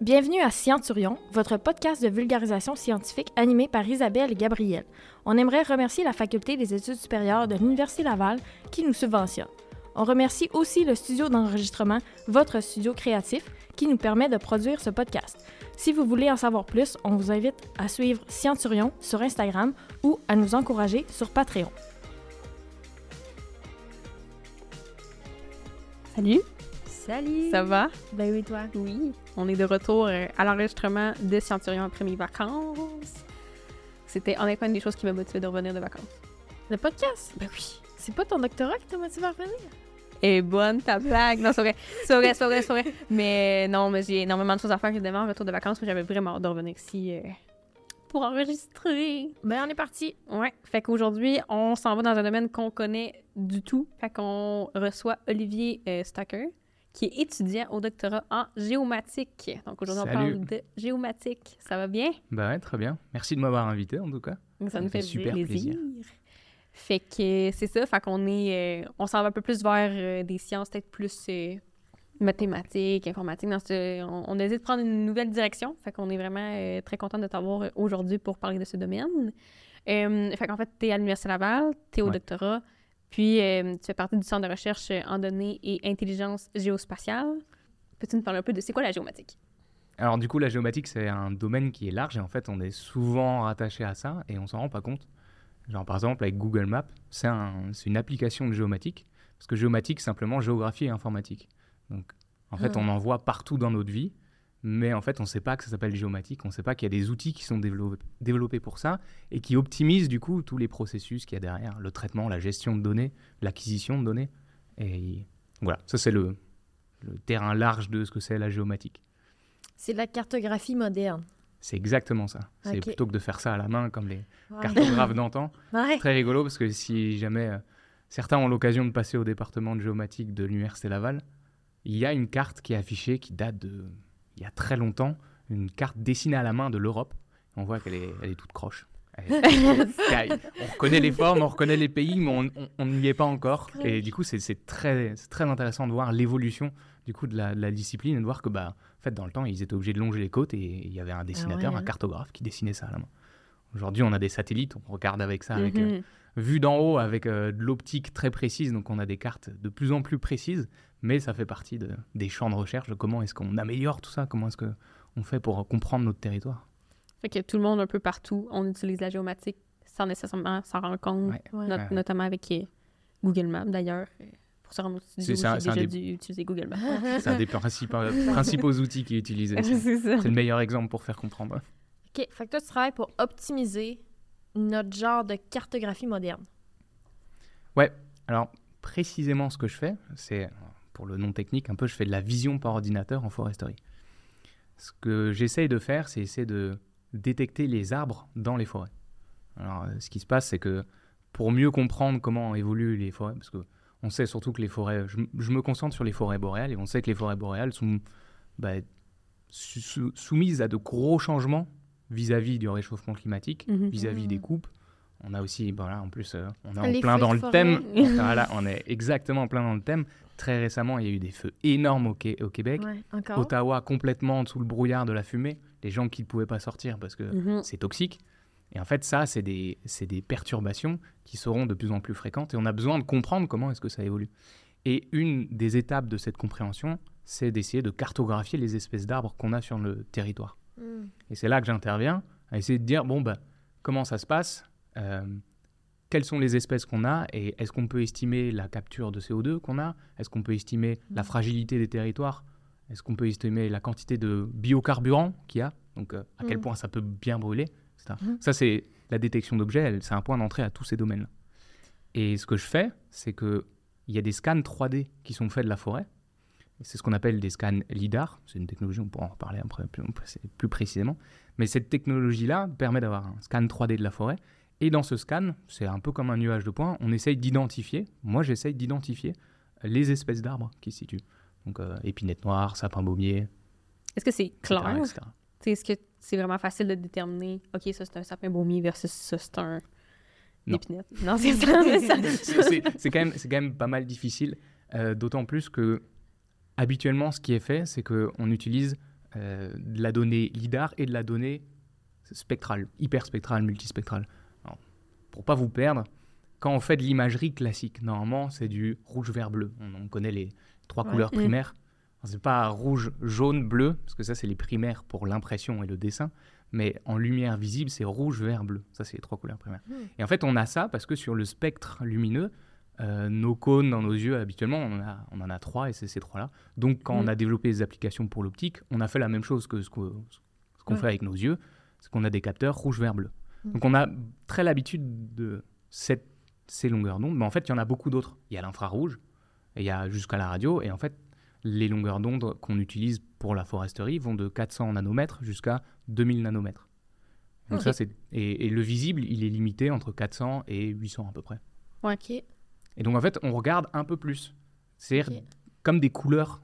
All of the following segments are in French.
Bienvenue à Scienturion, votre podcast de vulgarisation scientifique animé par Isabelle et Gabriel. On aimerait remercier la Faculté des études supérieures de l'Université Laval qui nous subventionne. On remercie aussi le studio d'enregistrement Votre Studio Créatif qui nous permet de produire ce podcast. Si vous voulez en savoir plus, on vous invite à suivre Scienturion sur Instagram ou à nous encourager sur Patreon. Salut, Salut! ça va? Ben oui, toi? Oui. On est de retour euh, à l'enregistrement de Centurion après mes vacances. C'était honnêtement une des choses qui m'a motivé de revenir de vacances. Le podcast, Ben oui. c'est pas ton doctorat qui t'a motivé à revenir? Et bonne ta blague. Non, c'est vrai. C'est vrai, c'est vrai, c'est vrai. Mais non, mais j'ai énormément de choses à faire évidemment en retour de vacances. mais J'avais vraiment hâte de revenir ici euh, pour enregistrer. Ben on est parti. Ouais. Fait qu'aujourd'hui, on s'en va dans un domaine qu'on connaît du tout. Fait qu'on reçoit Olivier euh, Stacker, qui est étudiant au doctorat en géomatique. Donc aujourd'hui, on parle de géomatique. Ça va bien? Ouais, très bien. Merci de m'avoir invité en tout cas. Donc, ça Ça nous fait fait super plaisir. plaisir. Fait que euh, c'est ça, fait qu'on est, euh, on s'en va un peu plus vers euh, des sciences peut-être plus euh, mathématiques, informatiques. Dans ce, on, on hésite de prendre une nouvelle direction. Fait qu'on est vraiment très content de t'avoir aujourd'hui pour parler de ce domaine. Fait qu'en fait, tu es à l'Université Laval, tu es au Ouais. doctorat, puis euh, tu fais partie du Centre de recherche en données et intelligence géospatiale. Peux-tu nous parler un peu de c'est quoi la géomatique? Alors du coup, la géomatique, c'est un domaine qui est large et en fait, on est souvent rattaché à ça et on s'en rend pas compte. Genre par exemple, avec Google Maps, c'est un- c'est une application de géomatique. Parce que géomatique, simplement géographie et informatique. Donc en fait, Ah. on en voit partout dans notre vie, mais en fait, on ne sait pas que ça s'appelle géomatique. On ne sait pas qu'il y a des outils qui sont développés, pour ça et qui optimisent du coup tous les processus qu'il y a derrière, le traitement, la gestion de données, l'acquisition de données. Et voilà, ça c'est le, le terrain large de ce que c'est la géomatique. C'est de la cartographie moderne. C'est exactement ça. C'est plutôt que de faire ça à la main comme les Ouais. cartographes d'antan. Ouais. Très rigolo parce que si jamais euh, certains ont l'occasion de passer au département de géomatique de l'Université Laval, il y a une carte qui est affichée qui date de il y a très longtemps, une carte dessinée à la main de l'Europe. On voit qu'elle est, elle est toute croche. On reconnaît les formes, on reconnaît les pays, mais on- n'y est pas encore. Et du coup, c'est très, très intéressant de voir l'évolution du coup de la, de la discipline et de voir que bah, en fait, dans le temps, ils étaient obligés de longer les côtes et il y avait un dessinateur, ouais, un cartographe qui dessinait ça à la main. Aujourd'hui, on a des satellites, on regarde avec ça, avec, euh. Vue d'en haut, avec euh, de l'optique très précise, donc on a des cartes de plus en plus précises, mais ça fait partie de- des champs de recherche de comment est-ce qu'on améliore tout ça, comment est-ce qu'on fait pour comprendre notre territoire. Fait que tout le monde, un peu partout, on utilise la géomatique sans nécessairement s'en rendre compte, Ouais. Ouais. not- Ouais. notamment avec euh, Google Maps d'ailleurs. Euh, Pour se rendre au studio, C'est ça, j'ai c'est un déjà des- dû utiliser Google Maps. C'est un des principaux, principaux outils qui est utilisé. C'est le meilleur exemple pour faire comprendre. OK, fait que toi, tu travailles pour optimiser notre genre de cartographie moderne. Alors, précisément, ce que je fais, c'est, pour le nom technique, un peu, je fais de la vision par ordinateur en foresterie. Ce que j'essaye de faire, c'est essayer de détecter les arbres dans les forêts. Alors, euh, ce qui se passe, c'est que pour mieux comprendre comment évoluent les forêts, parce que on sait surtout que les forêts, je, me concentre sur les forêts boréales, et on sait que les forêts boréales sont bah, sou- sou- soumises à de gros changements vis-à-vis du réchauffement climatique, Mhm. vis-à-vis Mhm. des coupes. On a aussi, voilà, en plus, euh, on est en plein dans le forêt. thème. voilà, on est exactement en plein dans le thème. Très récemment, il y a eu des feux énormes au, Quai- au Québec. Ouais. Ottawa complètement sous le brouillard de la fumée. Les gens qui ne pouvaient pas sortir parce que Mhm. c'est toxique. Et en fait, ça, c'est des, c'est des perturbations qui seront de plus en plus fréquentes et on a besoin de comprendre comment est-ce que ça évolue. Et une des étapes de cette compréhension, c'est d'essayer de cartographier les espèces d'arbres qu'on a sur le territoire. Et c'est là que j'interviens, à essayer de dire, bon, bah, comment ça se passe Euh, Quelles sont les espèces qu'on a Et est-ce qu'on peut estimer la capture de CO2 qu'on a Est-ce qu'on peut estimer la fragilité des territoires Est-ce qu'on peut estimer la quantité de biocarburants qu'il y a Donc, euh, à quel Mhm. point ça peut bien brûler. Mhm. Ça, c'est la détection d'objets, c'est un point d'entrée à tous ces domaines-là. Et ce que je fais, c'est qu'il y a des scans 3D qui sont faits de la forêt. C'est ce qu'on appelle des scans LIDAR. C'est une technologie, on pourra en reparler après plus, plus précisément. Mais cette technologie-là permet d'avoir un scan 3D de la forêt. Et dans ce scan, c'est un peu comme un nuage de points, on essaye d'identifier, moi j'essaye d'identifier les espèces d'arbres qui se situent. Donc euh, épinette noire, sapin baumier, Est-ce que c'est clair? Est-ce que c'est vraiment facile de déterminer, OK, ça c'est un sapin baumier versus ça c'est un Non. épinette? Non, c'est ça. c'est quand, même- quand même pas mal difficile, euh, d'autant plus que habituellement, ce qui est fait, c'est qu'on utilise euh, de la donnée LIDAR et de la donnée spectrale, hyperspectrale, multispectrale. Alors, pour pas vous perdre, quand on fait de l'imagerie classique, normalement c'est du rouge, vert, bleu. On, on connaît les trois Ouais. couleurs Mm. primaires. Alors, C'est pas rouge, jaune, bleu, parce que ça c'est les primaires pour l'impression et le dessin. Mais en lumière visible, c'est rouge, vert, bleu. Ça, c'est les trois couleurs primaires. Mm. Et en fait, on a ça parce que sur le spectre lumineux, euh, nos cônes dans nos yeux, habituellement, on en a, on en a trois et c'est ces trois-là. Donc, quand on Mm. a développé des applications pour l'optique, on a fait la même chose que ce qu'on Ouais. fait avec nos yeux, c'est qu'on a des capteurs rouge, vert, bleu. Mm. Donc, on a très l'habitude de cette- ces longueurs d'onde, mais en fait, il y en a beaucoup d'autres. Il y a l'infrarouge, il y a jusqu'à la radio, et en fait, les longueurs d'onde qu'on utilise pour la foresterie vont de 400 nanomètres jusqu'à 2000 nanomètres. Donc ça, c'est et, et le visible, il est limité entre 400 et 800 à peu près. OK. Et donc en fait, on regarde un peu plus. C'est-à-dire comme des couleurs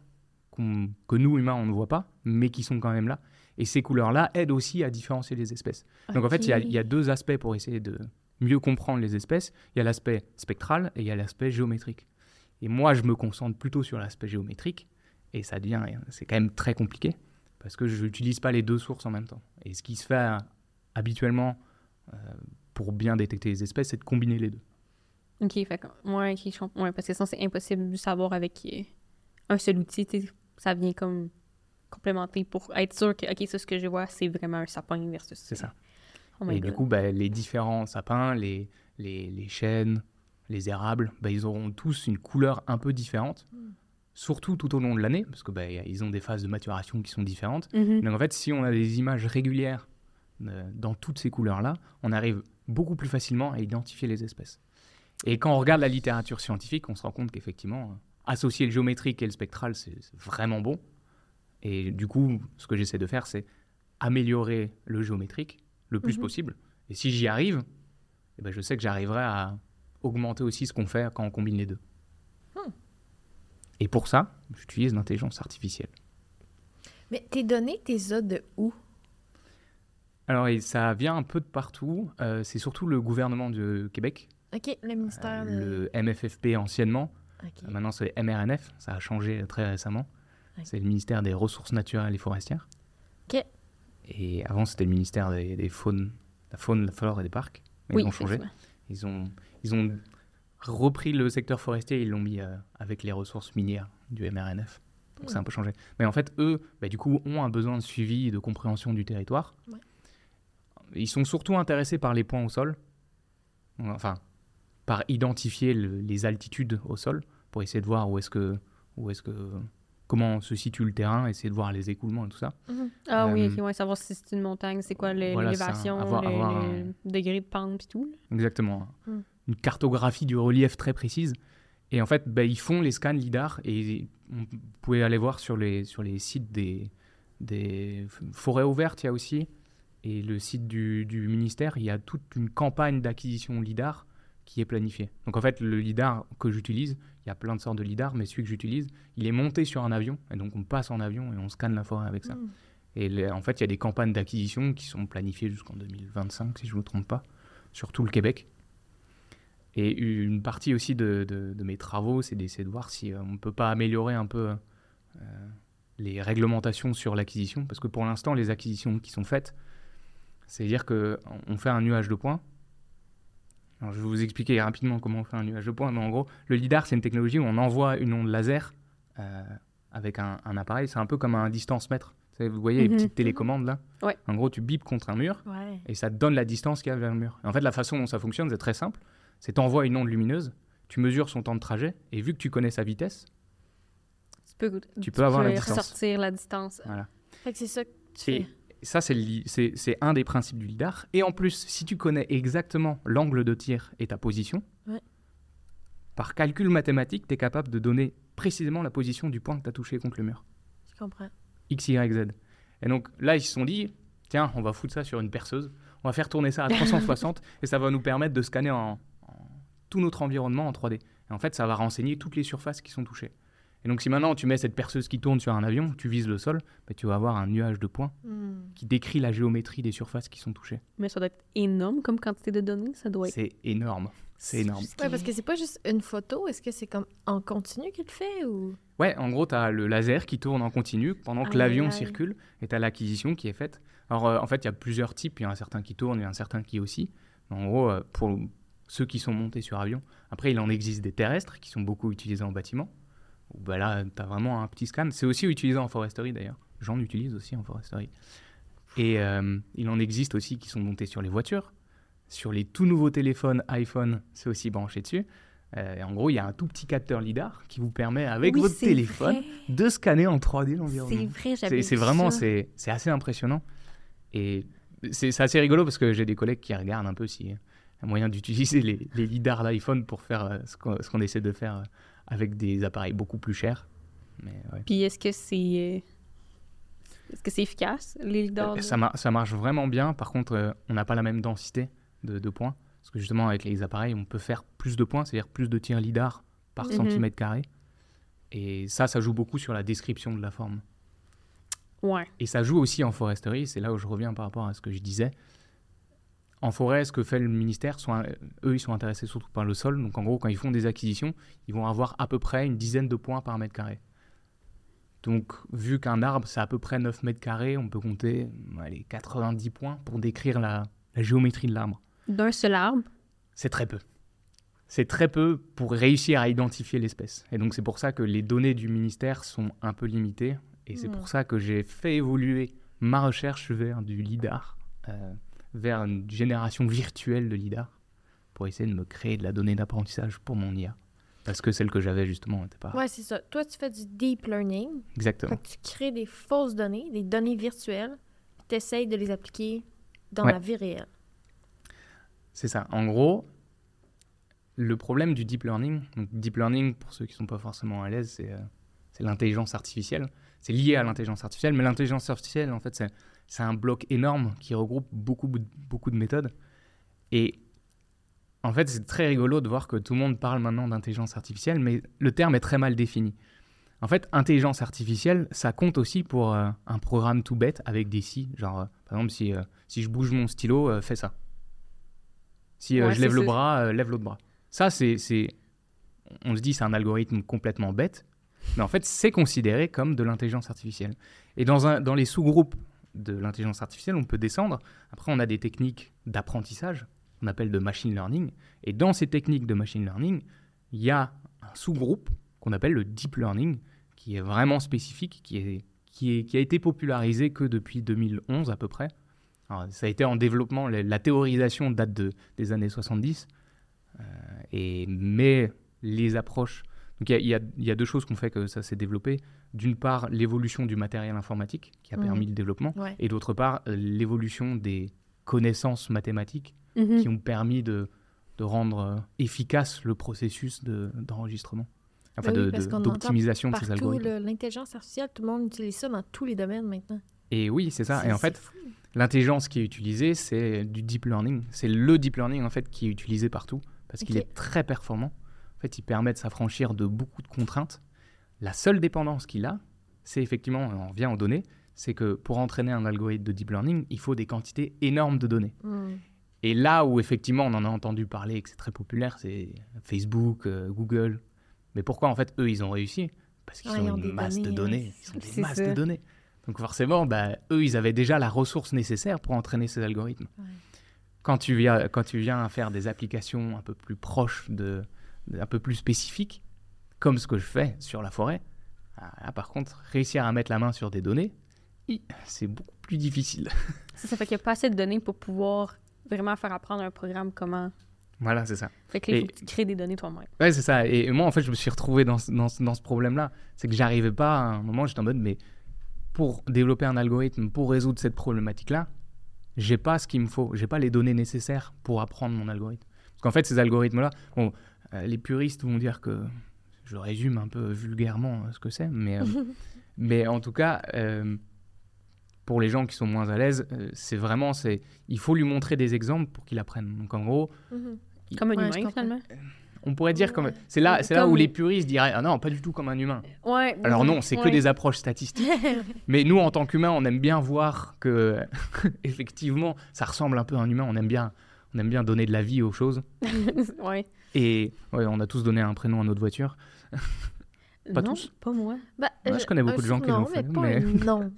que nous humains on ne voit pas, mais qui sont quand même là. Et ces couleurs-là aident aussi à différencier les espèces. Donc en fait, il y a- il y, a deux aspects pour essayer de mieux comprendre les espèces. Il y a l'aspect spectral et il y a l'aspect géométrique. Et moi, je me concentre plutôt sur l'aspect géométrique, et ça devient, c'est quand même très compliqué, parce que je n'utilise pas les deux sources en même temps. Et ce qui se fait euh, habituellement euh, pour bien détecter les espèces, c'est de combiner les deux. OK, fait que, ouais, ok, je comprends. Ouais, parce que sinon, c'est impossible de savoir avec un seul outil. Ça vient comme complémenter pour être sûr que, OK, ça, ce que je vois, c'est vraiment un sapin versus... C'est ça. Oh et du coup, bah, les différents sapins, les, les, les chênes, les érables, bah, ils auront tous une couleur un peu différente, Mm. surtout tout au long de l'année, parce que a- ils ont des phases de maturation qui sont différentes. Mhm. Donc en fait, si on a des images régulières euh, dans toutes ces couleurs-là, on arrive beaucoup plus facilement à identifier les espèces. Et quand on regarde la littérature scientifique, on se rend compte qu'effectivement, euh, associer le géométrique et le spectral, c'est vraiment bon. Et du coup, ce que j'essaie de faire, c'est améliorer le géométrique le plus Mhm. possible. Et si j'y arrive, eh ben, je sais que j'arriverai à augmenter aussi ce qu'on fait quand on combine les deux. Hmm. Et pour ça, j'utilise l'intelligence artificielle. Mais tes données, t'es as de où? Alors, et ça vient un peu de partout. Euh, c'est surtout le gouvernement du Québec, OK, le ministère de... euh, le MFFP anciennement. Euh, Maintenant, c'est MRNF. Ça a changé euh, très récemment. C'est le ministère des Ressources naturelles et forestières. OK. Et avant, c'était le ministère des, des faunes, la faune, la flore et des parcs. Mais Oui, ils ont changé. Ils ont, ils ont repris le secteur forestier et ils l'ont mis euh, avec les ressources minières du MRNF. Donc, ça a un peu changé. Mais en fait, eux, bah, du coup, ont un besoin de suivi et de compréhension du territoire. Ouais. Ils sont surtout intéressés par les points au sol. Enfin, par identifier le- les altitudes au sol pour essayer de voir où est-ce que, où est-ce que, comment se situe le terrain, essayer de voir les écoulements et tout ça. Mhm. Ah oui, Euh, ok, ouais, savoir si c'est une montagne, c'est quoi voilà, l'élévation, avoir- le, un- degré de pente puis tout. Exactement. Mm. Une cartographie du relief très précise. Et en fait, bah, ils font les scans LIDAR et on- vous pouvez aller voir sur les, sur les sites des, des forêts ouvertes, il y a aussi, et le site du, du ministère, il y a toute une campagne d'acquisition LIDAR qui est planifiée. Donc en fait, le LIDAR que j'utilise, il y a plein de sortes de LIDAR, mais celui que j'utilise, il est monté sur un avion, et donc on passe en avion et on scanne la forêt avec ça. Mhm. Et les- en fait, il y a des campagnes d'acquisition qui sont planifiées jusqu'en 2025, si je ne me trompe pas, sur tout le Québec. Et une partie aussi de, de- de mes travaux, c'est d'essayer de voir si euh, on ne peut pas améliorer un peu euh, les réglementations sur l'acquisition. Parce que pour l'instant, les acquisitions qui sont faites, c'est-à-dire qu'on fait un nuage de points. Alors, je vais vous expliquer rapidement comment on fait un nuage de points. Mais en gros, le LIDAR, c'est une technologie où on envoie une onde laser euh, avec un, un appareil. C'est un peu comme un distance mètre. Vous savez, Vous voyez les Mhm. petites télécommandes là? Ouais. En gros, tu bipes contre un mur Ouais. et ça te donne la distance qu'il y a vers le mur. Et en fait, la façon dont ça fonctionne, c'est très simple. C'est t'envoies une onde lumineuse, tu mesures son temps de trajet, et vu que tu connais sa vitesse, Tu peux, Tu peux avoir la peux distance. ressortir la distance. voilà. Fait que c'est ça que tu Et fais. Ça, c'est un des principes du LIDAR. Et en plus, si tu connais exactement l'angle de tir et ta position, Ouais. par calcul mathématique, tu es capable de donner précisément la position du point que tu as touché contre le mur. Je comprends. X, Y, Z. Et donc là, ils se sont dit, tiens, on va foutre ça sur une perceuse, on va faire tourner ça à 360 et ça va nous permettre de scanner en, en tout notre environnement en 3D. Et en fait, ça va renseigner toutes les surfaces qui sont touchées. Et donc si maintenant tu mets cette perceuse qui tourne sur un avion, tu vises le sol, bah, tu vas avoir un nuage de points Mhm. qui décrit la géométrie des surfaces qui sont touchées. Mais ça doit être énorme comme quantité de données. Ça doit être. C'est énorme. C'est énorme. Ouais, parce que c'est pas juste une photo. Est-ce que c'est comme en continu qu'il le fait ou? Ouais, en gros, tu as le laser qui tourne en continu pendant que l'avion circule et tu as l'acquisition qui est faite. Alors, euh, en fait, il y a plusieurs types. Il y en a certains qui tournent, il y en a certains qui aussi. En gros, euh, pour ceux qui sont montés sur avion, après, il en existe des terrestres qui sont beaucoup utilisés en bâtiment. Bah, là, tu as vraiment un petit scan. C'est aussi utilisé en foresterie d'ailleurs. J'en utilise aussi en foresterie. Et euh, il en existe aussi qui sont montés sur les voitures. Sur les tout nouveaux téléphones iPhone, c'est aussi branché dessus. Euh, et en gros, il y a un tout petit capteur LIDAR qui vous permet, avec Oui, votre c'est téléphone, vrai. de scanner en 3D C'est l'environnement. vrai, j'avais C'est c'est vraiment, c'est c'est assez impressionnant. Et c'est c'est assez rigolo parce que j'ai des collègues qui regardent un peu s'il y a un moyen d'utiliser les, les lidars d'iPhone pour faire euh, ce qu'on essaie de faire euh, avec des appareils beaucoup plus chers. Mais ouais. Puis est-ce que c'est. euh, Est-ce que c'est efficace, lidars? Euh, de- Ça, mar- ça marche vraiment bien. Par contre, euh, on n'a pas la même densité de, de points. Parce que justement, avec les appareils, on peut faire plus de points, c'est-à-dire plus de tirs lidar par Mhm. centimètre carré. Et ça, ça joue beaucoup sur la description de la forme. Ouais. Et ça joue aussi en foresterie, c'est là où je reviens par rapport à ce que je disais. En forêt, ce que fait le ministère, sont, euh, eux, ils sont intéressés surtout par le sol. Donc en gros, quand ils font des acquisitions, ils vont avoir à peu près une dizaine de points par mètre carré. Donc vu qu'un arbre, c'est à peu près 9 mètres carrés, on peut compter allez, 90 points pour décrire la, la géométrie de l'arbre. D'un seul arbre? C'est très peu. C'est très peu pour réussir à identifier l'espèce. Et donc c'est pour ça que les données du ministère sont un peu limitées. Et c'est Hmm. pour ça que j'ai fait évoluer ma recherche vers du LIDAR, euh, vers une génération virtuelle de LIDAR, pour essayer de me créer de la donnée d'apprentissage pour mon IA. Parce que celle que j'avais justement n'était pas Ouais, c'est ça. Toi, tu fais du deep learning. exactement. Fait que tu crées des fausses données, des données virtuelles, tu essayes de les appliquer dans Ouais. la vie réelle. C'est ça. En gros, le problème du deep learning, donc deep learning, pour ceux qui ne sont pas forcément à l'aise, c'est euh, c'est l'intelligence artificielle. C'est lié à l'intelligence artificielle, mais l'intelligence artificielle, en fait, c'est c'est un bloc énorme qui regroupe beaucoup, beaucoup de méthodes. Et en fait, c'est très rigolo de voir que tout le monde parle maintenant d'intelligence artificielle, mais le terme est très mal défini. En fait, intelligence artificielle, ça compte aussi pour euh, un programme tout bête avec des si. Genre, euh, par exemple, si, euh, si je bouge mon stylo, fais ça. Si Ouais, je lève le bras, lève l'autre bras. Ça, c'est, c'est- On se dit c'est un algorithme complètement bête, mais en fait, c'est considéré comme de l'intelligence artificielle. Et dans, un, dans les sous-groupes de l'intelligence artificielle, on peut descendre. Après, on a des techniques d'apprentissage, qu'on appelle de machine learning. Et dans ces techniques de machine learning, il y a un sous-groupe qu'on appelle le deep learning, qui est vraiment spécifique, qui, est, qui, est, qui a été popularisé que depuis 2011 à peu près. Ça a été en développement, la, théorisation date de, des années 70, euh, et, mais les approches... Donc il y a- y, y deux choses qui ont fait que ça s'est développé. D'une part, l'évolution du matériel informatique qui a Mhm. permis le développement, Ouais. et d'autre part, l'évolution des connaissances mathématiques Mhm. qui ont permis de, de rendre euh, efficace le processus de- d'enregistrement, enfin Ben oui, de- parce de- qu'on d'optimisation de, ces algorithmes. l'intelligence artificielle, tout le monde utilise ça dans tous les domaines maintenant. Et oui, c'est ça. Et en fait, l'intelligence qui est utilisée, c'est du deep learning. C'est le deep learning en fait qui est utilisé partout parce qu'il est très performant. Fait, il permet de s'affranchir de beaucoup de contraintes. La seule dépendance qu'il a, c'est effectivement, on revient aux données, c'est que pour entraîner un algorithme de deep learning, il faut des quantités énormes de données. Hmm. Et là où effectivement on en a entendu parler et que c'est très populaire, c'est Facebook, euh, Google. Mais pourquoi en fait eux ils ont réussi? Parce qu'ils Ouais, ont une masse de données, Ils ont des masses ça. de données. Donc forcément, bah, eux ils avaient déjà la ressource nécessaire pour entraîner ces algorithmes. Ouais. Quand, tu viens, quand tu viens faire des applications un peu plus proches, de, un peu plus spécifiques, comme ce que je fais sur la forêt, ah, là, par contre, réussir à mettre la main sur des données, c'est beaucoup plus difficile. Ça, ça fait qu'il n'y a pas assez de données pour pouvoir vraiment faire apprendre un programme comment. voilà, c'est ça. Fait que là, faut que tu crées des données toi-même. Ouais, c'est ça. Et moi, en fait, je me suis retrouvé dans, ce- dans, dans ce problème-là. C'est que j'arrivais pas, à un moment, j'étais en mode, mais pour développer un algorithme, pour résoudre cette problématique-là, j'ai pas ce qu'il me faut. J'ai pas les données nécessaires pour apprendre mon algorithme. Parce qu'en fait, ces algorithmes-là, bon, les puristes vont dire que je résume un peu vulgairement euh, ce que c'est, mais, euh, mais en tout cas, euh, pour les gens qui sont moins à l'aise, euh, c'est vraiment, c'est, il faut lui montrer des exemples pour qu'il apprenne. Donc en gros, Mhm. Comme un Ouais, humain, finalement. on pourrait dire comme, c'est là, c'est là où les puristes diraient, ah non, pas du tout comme un humain. Ouais. Alors non, c'est que des approches statistiques. Mais nous, en tant qu'humains, on aime bien voir que, effectivement, ça ressemble un peu à un humain. On aime bien, On aime bien donner de la vie aux choses. ouais. Et ouais, on a tous donné un prénom à notre voiture. Pas non, tous. pas moi. Bah, Ouais, je connais beaucoup de gens qui non, l'ont fait, mais pas mais- nom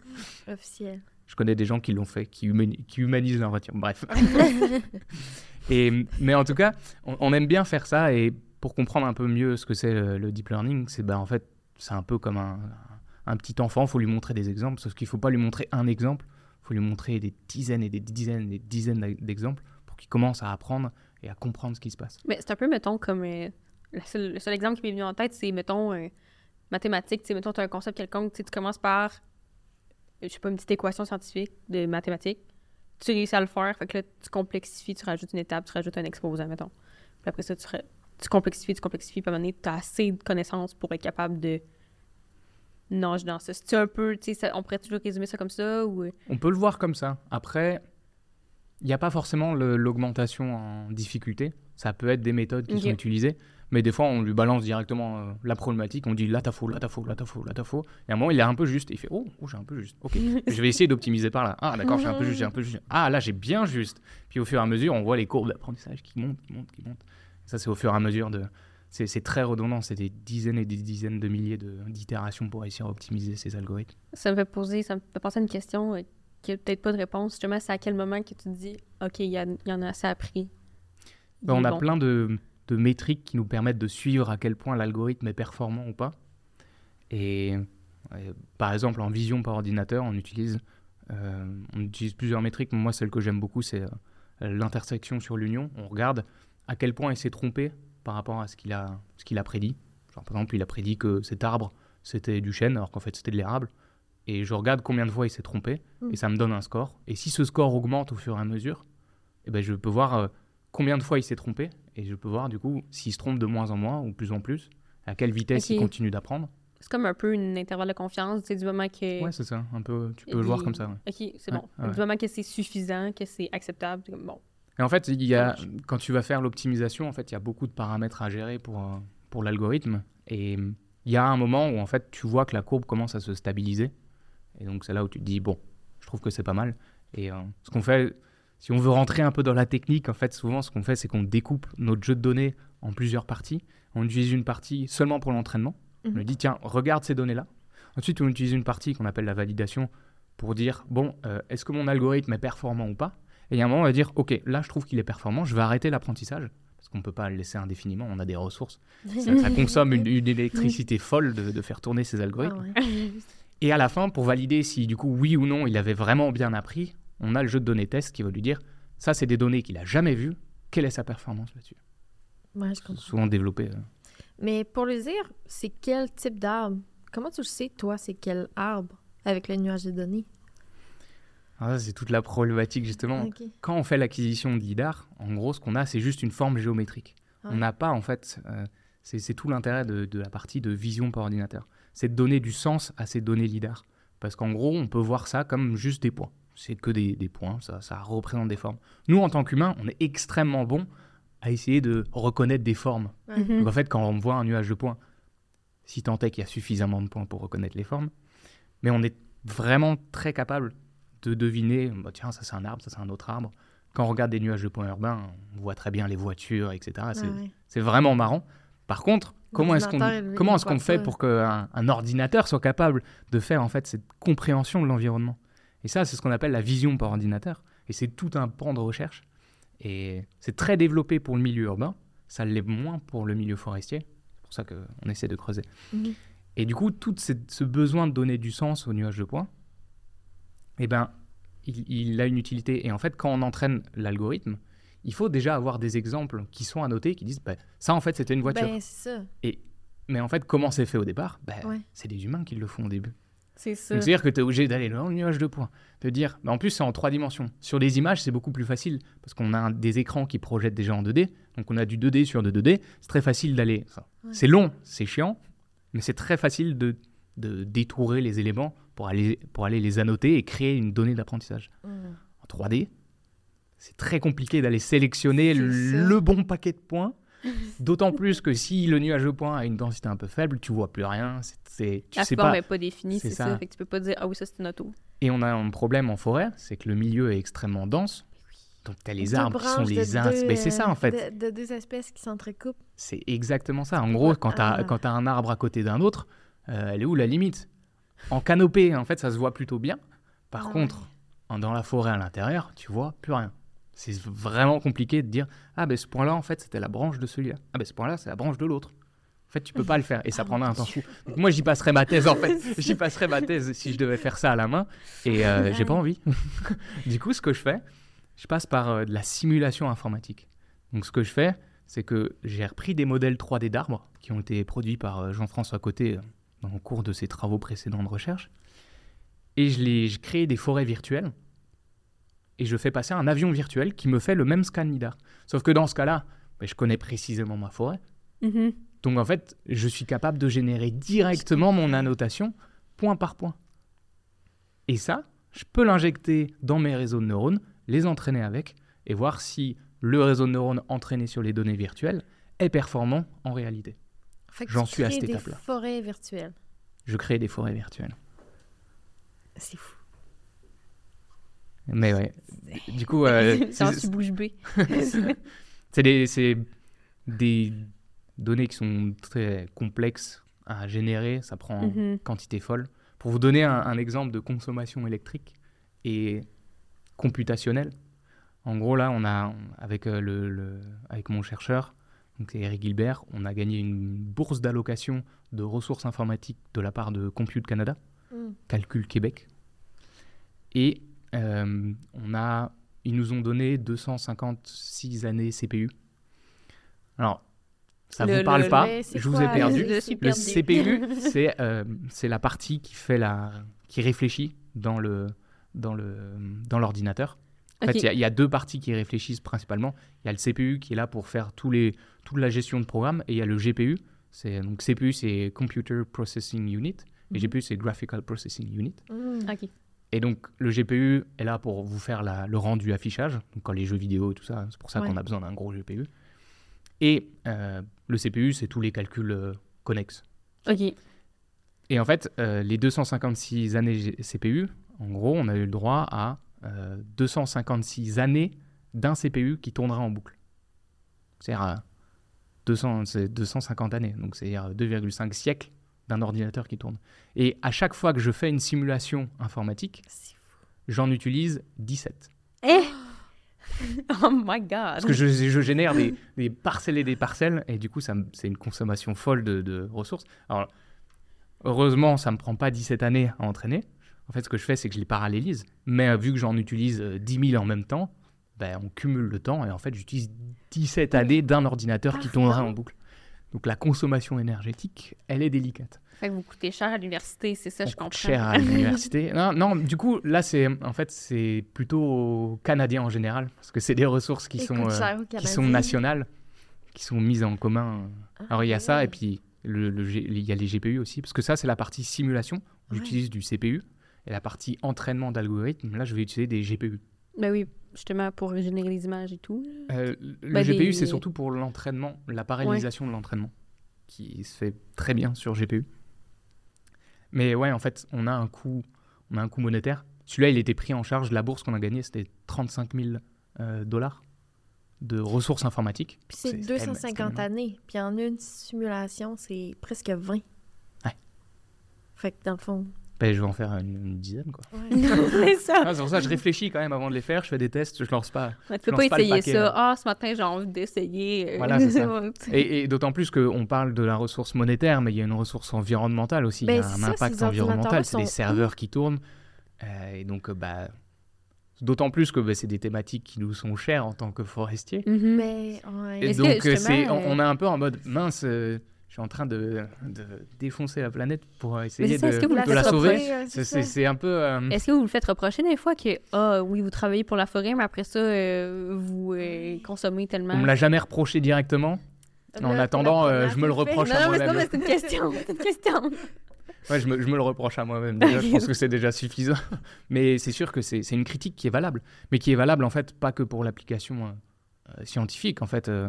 officiel. Je connais des gens qui l'ont fait, qui, humani- qui humanisent leur voiture. Bref. et, mais en tout cas, on, on aime bien faire ça. Et pour comprendre un peu mieux ce que c'est le, le deep learning, c'est bah, en fait, c'est un peu comme un, un petit enfant. Il faut lui montrer des exemples. Sauf qu'il ne faut pas lui montrer un exemple. Il faut lui montrer des dizaines et des dizaines et des dizaines d'exemples pour qu'il commence à apprendre et à comprendre ce qui se passe. Mais c'est un peu, mettons, comme. euh, le, seul, le seul exemple qui m'est venu en tête, c'est, mettons, euh, mathématiques. Tu sais, mettons, tu as un concept quelconque, tu sais, tu commences par, je sais pas, une petite équation scientifique de mathématiques. Tu réussis à le faire, fait que là, tu complexifies, tu rajoutes une étape, tu rajoutes un exposant, mettons. Puis après ça, tu, complexifies, tu complexifies, puis à un moment donné, tu as assez de connaissances pour être capable de nager dans ça. C'est un peu, tu sais, on pourrait toujours résumer ça comme ça, ou. euh, On peut le voir comme ça. Après, il n'y a pas forcément l'augmentation en difficulté. Ça peut être des méthodes qui sont utilisées. Mais des fois, on lui balance directement euh, la problématique. On dit là, t'as faux, là, t'as faux, là, t'as faux, là, t'as faux. Et à un moment, il est un peu juste. Et il fait oh, oh, j'ai un peu juste. Ok, je vais essayer d'optimiser par là. Ah, d'accord, j'ai un peu juste, j'ai un peu juste. Ah, là, j'ai bien juste. Puis au fur et à mesure, on voit les courbes d'apprentissage qui montent, qui montent, qui montent. Ça, c'est au fur et à mesure de. C'est très redondant. C'est des dizaines et des dizaines de milliers de- d'itérations pour réussir à optimiser ces algorithmes. Ça me fait poser, ça me fait penser à une question euh, qui a peut-être pas de réponse. Justement, c'est à quel moment que tu te dis, OK, il y, a- en a assez appris. Il Ben, on a bon. plein de, de métriques qui nous permettent de suivre à quel point l'algorithme est performant ou pas. Et euh, par exemple, en vision par ordinateur, on utilise, euh, on utilise plusieurs métriques. Moi, celle que j'aime beaucoup, c'est euh, l'intersection sur l'union. On regarde à quel point il s'est trompé par rapport à ce qu'il a, ce qu'il a prédit. Genre, par exemple, il a prédit que cet arbre, c'était du chêne, alors qu'en fait, c'était de l'érable. Et je regarde combien de fois il s'est trompé, Mm. et ça me donne un score. Et si ce score augmente au fur et à mesure, eh ben, je peux voir euh, combien de fois il s'est trompé, et je peux voir du coup s'il se trompe de moins en moins ou plus en plus, à quelle vitesse il continue d'apprendre. C'est comme un peu une intervalle de confiance, c'est du moment que... Ouais, c'est ça, un peu, tu peux le voir comme ça. ouais. OK, c'est Ouais, bon. ouais. Du moment que c'est suffisant, que c'est acceptable, comme bon. Et en fait, il y a, quand tu vas faire l'optimisation, en fait, il y a beaucoup de paramètres à gérer pour, euh, pour l'algorithme. Et euh, il y a un moment où en fait, tu vois que la courbe commence à se stabiliser. Et donc, c'est là où tu te dis, bon, je trouve que c'est pas mal. Et euh, ce qu'on fait, si on veut rentrer un peu dans la technique, en fait, souvent, ce qu'on fait, c'est qu'on découpe notre jeu de données en plusieurs parties. On utilise une partie seulement pour l'entraînement. On Mhm. lui dit, tiens, regarde ces données-là. Ensuite, on utilise une partie qu'on appelle la validation pour dire, bon, euh, est-ce que mon algorithme est performant ou pas? Et il y a un moment, on va dire, OK, là, je trouve qu'il est performant, je vais arrêter l'apprentissage. Parce qu'on ne peut pas le laisser indéfiniment, on a des ressources. Ça, ça consomme une, une électricité folle de, de faire tourner ces algorithmes. Ah ouais. Et à la fin, pour valider si, du coup, oui ou non, il avait vraiment bien appris, on a le jeu de données test qui va lui dire, ça, c'est des données qu'il a jamais vues, quelle est sa performance là-dessus? Ouais, je comprends. Souvent développé. euh. Mais pour le dire, c'est quel type d'arbre? Comment tu le sais, toi, c'est quel arbre avec le nuage de données? Ça, c'est toute la problématique, justement. Quand on fait l'acquisition de LIDAR, en gros, ce qu'on a, c'est juste une forme géométrique. Ouais. On n'a pas, en fait, euh, c'est c'est tout l'intérêt de, de la partie de vision par ordinateur. C'est de donner du sens à ces données LIDAR. Parce qu'en gros, on peut voir ça comme juste des points. C'est que des, des points, ça, ça représente des formes. Nous, en tant qu'humains, on est extrêmement bon à essayer de reconnaître des formes. Mhm. Donc en fait, quand on voit un nuage de points, si tant est qu'il y a suffisamment de points pour reconnaître les formes, mais on est vraiment très capable de deviner, bah, tiens, ça c'est un arbre, ça c'est un autre arbre. Quand on regarde des nuages de points urbains, on voit très bien les voitures, etc. C'est Ah ouais. c'est vraiment marrant. Par contre, comment est-ce qu'on comment est-ce fait pour qu'un un ordinateur soit capable de faire en fait cette compréhension de l'environnement? Et ça, c'est ce qu'on appelle la vision par ordinateur. Et c'est tout un pan de recherche. Et c'est très développé pour le milieu urbain. Ça l'est moins pour le milieu forestier. C'est pour ça qu'on essaie de creuser. Et du coup, tout ce besoin de donner du sens au nuage de points, eh ben, il, il a une utilité. Et en fait, quand on entraîne l'algorithme, il faut déjà avoir des exemples qui sont annotés, qui disent, bah, ça en fait, c'était une voiture. Ben, ça. Mais en fait, comment c'est fait au départ? Bah, Ouais. C'est des humains qui le font au début. C'est ça. Donc c'est-à-dire que tu es obligé d'aller dans le nuage de points, de dire, bah, en plus c'est en trois dimensions. Sur les images, c'est beaucoup plus facile parce qu'on a un- des écrans qui projettent déjà en 2D, donc on a du 2D sur de 2D, c'est très facile d'aller. enfin, Ouais. C'est long, c'est chiant, mais c'est très facile de, de détourer les éléments pour aller, pour aller les annoter et créer une donnée d'apprentissage. En 3D, c'est très compliqué d'aller sélectionner le, bon paquet de points. D'autant plus que si le nuage de points a une densité un peu faible, tu vois plus rien. c'est- tu La sais forme pas. n'est pas définie, c'est ça. ça. Fait que tu peux pas dire, ah oui, ça c'est une auto. Et on a un problème en forêt, c'est que le milieu est extrêmement dense. Donc, tu as les arbres qui sont les uns. Mais c'est ça, euh, en fait. De, de deux espèces qui s'entrecoupent. C'est exactement ça. En gros, quand tu as, Ah. un arbre à côté d'un autre, euh, elle est où la limite? En canopée, en fait, ça se voit plutôt bien. Par Ah contre, dans la forêt à l'intérieur, tu vois plus rien. C'est vraiment compliqué de dire Ah, ben ce point-là, en fait, c'était la branche de celui-là. Ah, ben ce point-là, c'est la branche de l'autre. En fait, tu peux pas le faire et ça prendrait mon un temps fou. Donc, moi, j'y passerais ma thèse, en fait. J'y passerais ma thèse si je devais faire ça à la main. Et euh, j'ai pas envie. du coup, ce que je fais, je passe par euh, de la simulation informatique. Donc, ce que je fais, c'est que j'ai repris des modèles 3D d'arbres qui ont été produits par euh, Jean-François Côté dans le cours de ses travaux précédents de recherche. Et je, les, je crée des forêts virtuelles. Et je fais passer un avion virtuel qui me fait le même scan LIDAR. Sauf que dans ce cas-là, je connais précisément ma forêt. Mhm. Donc en fait, je suis capable de générer directement mon annotation point par point. Et ça, je peux l'injecter dans mes réseaux de neurones, les entraîner avec, et voir si le réseau de neurones entraîné sur les données virtuelles est performant en réalité. J'en suis à cette des étape-là. forêts virtuelles. Je crée des forêts virtuelles. C'est fou. Mais ouais. Du coup, euh, c'est- suis bouche bée. c'est des, données qui sont très complexes à générer. Ça prend Mhm. quantité folle. Pour vous donner un, un exemple de consommation électrique et computationnelle, en gros, là, on a, avec, euh, le, le- avec mon chercheur, donc c'est Eric Gilbert, on a gagné une bourse d'allocation de ressources informatiques de la part de Compute Canada, Mm. Calcul Québec. Et on a, ils nous ont donné 256 années CPU. Alors, ça Le- vous parle le- pas, je vous ai perdu. Le. CPU, c'est euh, c'est la partie qui fait la, qui réfléchit dans le dans le dans l'ordinateur. En fait, il y a- il y, a deux parties qui réfléchissent principalement. Il y a le CPU qui est là pour faire tous les toute la gestion de programme, et il y a le GPU. C'est donc CPU, c'est Computer Processing Unit, et Mhm. GPU, c'est Graphical Processing Unit. Mm. Ok. Et donc, le GPU est là pour vous faire la- le rendu affichage, donc quand les jeux vidéo et tout ça, c'est pour ça Ouais. qu'on a besoin d'un gros GPU. Et euh, le CPU, c'est tous les calculs euh, connexes. Ok. Et en fait, euh, les 256 années G- CPU, en gros, on a eu le droit à euh, 256 années d'un CPU qui tournera en boucle. C'est-à-dire euh, 200, c'est 250 années, donc c'est-à-dire 2,5 siècles d'un ordinateur qui tourne. Et à chaque fois que je fais une simulation informatique, j'en utilise 17. Eh! oh my god! Parce que je, je génère des, des parcelles et des parcelles, et du coup, c'est une consommation folle de, de ressources. Alors, heureusement, ça ne me prend pas 17 années à entraîner. En fait, ce que je fais, c'est que je les parallélise. Mais euh, vu que j'en utilise euh, 10 000 en même temps, ben, on cumule le temps, et en fait, j'utilise 17 années d'un ordinateur qui tournerait en boucle. Donc, la consommation énergétique, elle est délicate. Fait que vous coûtez cher à l'université, c'est ça, On je coûte comprends. cher à l'université. non, non, du coup, là, c'est en fait, c'est plutôt canadien en général, parce que c'est des ressources qui sont euh, qui sont nationales, qui sont mises en commun. Ah, Alors il y a ça, et puis le, le G- il y a les GPU aussi, parce que ça c'est la partie simulation, Ouais. j'utilise du CPU, et la partie entraînement d'algorithmes, là je vais utiliser des GPU. Ben oui, justement, pour générer les images et tout. Euh, le Bah, GPU des- c'est surtout pour l'entraînement, la parallélisation de l'entraînement, qui se fait très bien sur GPU. Mais ouais, en fait, on a un coût, on a un coût monétaire. Celui-là, il était pris en charge. La bourse qu'on a gagnée, c'était 35 000 euh, dollars de ressources informatiques. Puis c'est C'est quand même 250 extrêmement- années. Puis en une simulation, c'est presque 20. Ouais. Fait que dans le fond. Ben, je vais en faire une, une dizaine, quoi. c'est ça! Ah, c'est pour ça que je réfléchis quand même avant de les faire. Je fais des tests, je lance pas. tu peux pas essayer paquet, ça. là. Ah, ce matin, j'ai envie d'essayer. Voilà, c'est ça. ouais. Et, et d'autant plus qu'on parle de la ressource monétaire, mais il y a une ressource environnementale aussi. Ben, il y a un ça, impact environnemental. C'est des sont serveurs qui tournent. Euh, et donc, euh, bah, d'autant plus que bah, c'est des thématiques qui nous sont chères en tant que forestiers. Mhm. Mais ouais. Et que, donc, euh, on, on est un peu en mode mince. euh, suis en train de, de défoncer la planète pour essayer ça, de, que vous de la sauver. euh, C'est, un peu. euh, Est-ce que vous le faites reprocher des fois que, ah oui, vous travaillez pour la forêt, mais après ça, euh, vous euh, consommez tellement. on me l'a jamais reproché directement? En Là, attendant, pour la euh, je me le reproche Non, à moi-même. non, mais c'est une question. C'est une question. Ouais, je me, je me le reproche à moi-même. Déjà, je pense que c'est déjà suffisant. Mais c'est sûr que c'est une critique qui est valable. Mais qui est valable, en fait, pas que pour l'application euh, euh, scientifique. En fait, euh,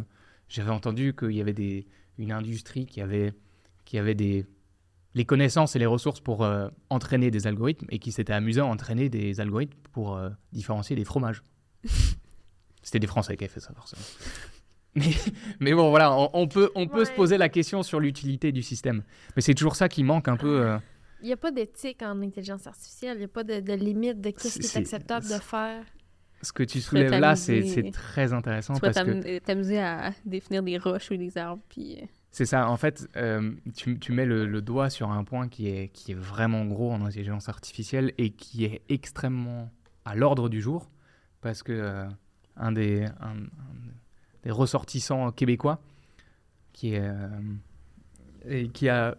j'avais entendu qu'il y avait des, une industrie qui avait, qui avait des, les connaissances et les ressources pour euh, entraîner des algorithmes et qui s'était amusé à entraîner des algorithmes pour euh, différencier des fromages. C'était des Français qui avaient fait ça, forcément. Mais, mais bon, voilà, on, on peut, on peut se poser la question sur l'utilité du système. Mais c'est toujours ça qui manque un peu. euh, Il n'y a pas d'éthique en intelligence artificielle. Il n'y a pas de, de limite de qu'est-ce qui est acceptable de faire. Ce que tu soulèves là, c'est très intéressant Tu parce que t'am- t'amuser à définir des roches ou des arbres, puis... euh, c'est ça. En fait, euh, tu, tu mets le, le doigt sur un point qui est, qui est vraiment gros en intelligence artificielle et qui est extrêmement à l'ordre du jour parce que euh, un, des, un- un des ressortissants québécois qui, est, euh, et qui a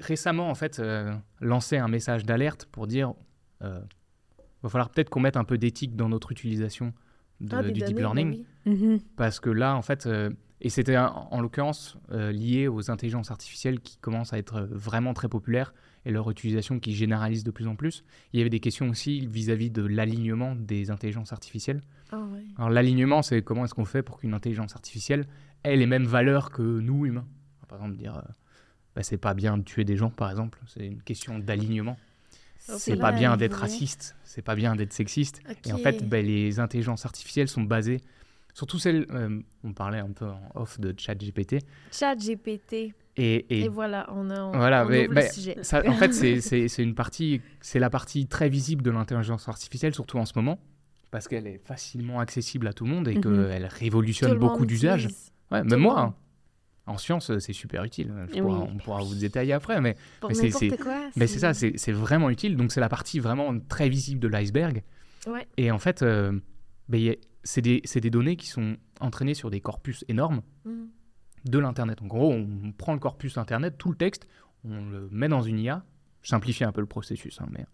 récemment en fait euh, lancé un message d'alerte pour dire euh, va falloir peut-être qu'on mette un peu d'éthique dans notre utilisation de- Ah, du deep learning oui. parce que là, en fait, euh, et c'était en, en l'occurrence euh, lié aux intelligences artificielles qui commencent à être euh, vraiment très populaires et leur utilisation qui généralise de plus en plus. Il y avait des questions aussi vis-à-vis de l'alignement des intelligences artificielles. Ah. Alors l'alignement, c'est comment est-ce qu'on fait pour qu'une intelligence artificielle ait les mêmes valeurs que nous, humains? Par exemple, dire, euh, bah, c'est pas bien de tuer des gens, par exemple. C'est une question d'alignement. C'est Ok. pas bien d'être raciste, c'est pas bien d'être sexiste. Et en fait, ben, les intelligences artificielles sont basées, surtout celles, euh, on parlait un peu en off de ChatGPT, Chat GPT. et, et, Et, voilà, on a on, Voilà, on mais- le sujet. ça, en fait, c'est- c'est c'est une partie, c'est la partie très visible de l'intelligence artificielle, surtout en ce moment, parce qu'elle est facilement accessible à tout le monde et Mhm. qu'elle révolutionne beaucoup d'usages. Ouais, tout même moi. En sciences, c'est super utile. Je Oui. pourra- On pourra vous détailler après, mais c'est-. Mais ça, c'est vraiment utile. Donc c'est la partie vraiment très visible de l'iceberg. Ouais. Et en fait, euh, ben, c'est des, données qui sont entraînées sur des corpus énormes Mm. de l'Internet. En gros, on prend le corpus Internet, tout le texte, on le met dans une IA. Je simplifie un peu le processus, hein, mais,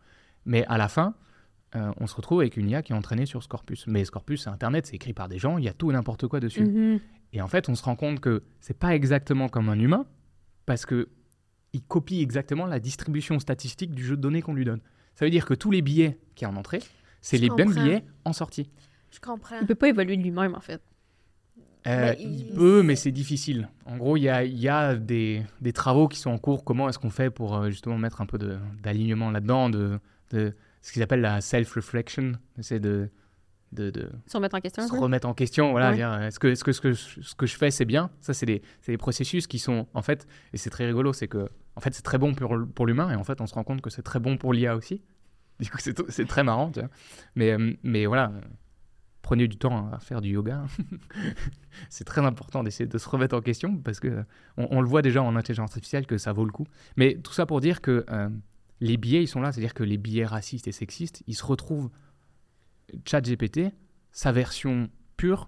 mais à la fin, euh, on se retrouve avec une IA qui est entraînée sur ce corpus. Mais ce corpus, c'est Internet, c'est écrit par des gens, il y a tout et n'importe quoi dessus. mhm. Et en fait, on se rend compte que c'est pas exactement comme un humain, parce que il copie exactement la distribution statistique du jeu de données qu'on lui donne. Ça veut dire que tous les billets qui y a en entrée, c'est les mêmes comprends. billets en sortie. Je comprends. Il peut pas évoluer de lui-même, en fait. Euh, il il- peut, mais c'est difficile. En gros, il y a, il y a des, des travaux qui sont en cours. Comment est-ce qu'on fait pour euh, justement mettre un peu d'alignement là-dedans, de, de ce qu'ils appellent la self-reflection, c'est de, de, de Se remettre en question. un se peu. remettre en question. Voilà, Ouais. euh, est-ce que, est-ce que ce que je, ce que je fais c'est bien? Ça, c'est des, des processus qui sont en fait, et c'est très rigolo, c'est que en fait c'est très bon pour, pour l'humain et en fait on se rend compte que c'est très bon pour l'IA aussi. Du coup, c'est, très marrant, tu vois. Mais, euh, mais voilà, prenez du temps à faire du yoga. c'est très important d'essayer de se remettre en question parce que on, on le voit déjà en intelligence artificielle que ça vaut le coup. Mais tout ça pour dire que euh, les biais, ils sont là, c'est-à-dire que les biais racistes et sexistes, ils se retrouvent. ChatGPT, sa version pure,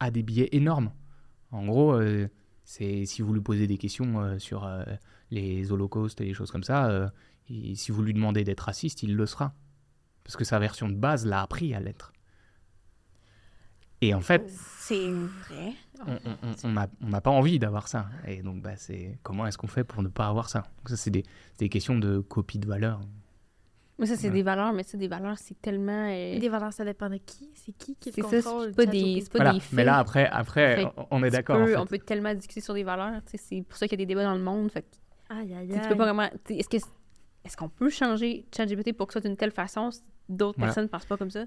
a des biais énormes. En gros, euh, c'est si vous lui posez des questions euh, sur euh, les holocaustes et les choses comme ça, et si vous lui demandez d'être raciste, il le sera. Parce que sa version de base l'a appris à l'être. Et en fait, C'est vrai. on- n'a pas envie d'avoir ça. Et donc, bah, c'est comment est-ce qu'on fait pour ne pas avoir ça? Donc ça, c'est des, c'est des questions de copie de valeur. Mais ça, c'est Ouais. des valeurs, mais ça, des valeurs, c'est tellement. euh, Des valeurs, ça dépend de qui. C'est qui qui ça, contrôle? c'est pas des- pas Voilà. des Mais faits. là, après, après Fait on- est d'accord. en fait. On peut tellement discuter sur des valeurs. C'est pour ça qu'il y a des débats dans le monde. Fait que, Aïe, aïe, tu peux pas vraiment. Est-ce que est-ce qu'on peut changer ChatGPT pour que ce soit d'une telle façon si d'autres Voilà. personnes ne pensent pas comme ça?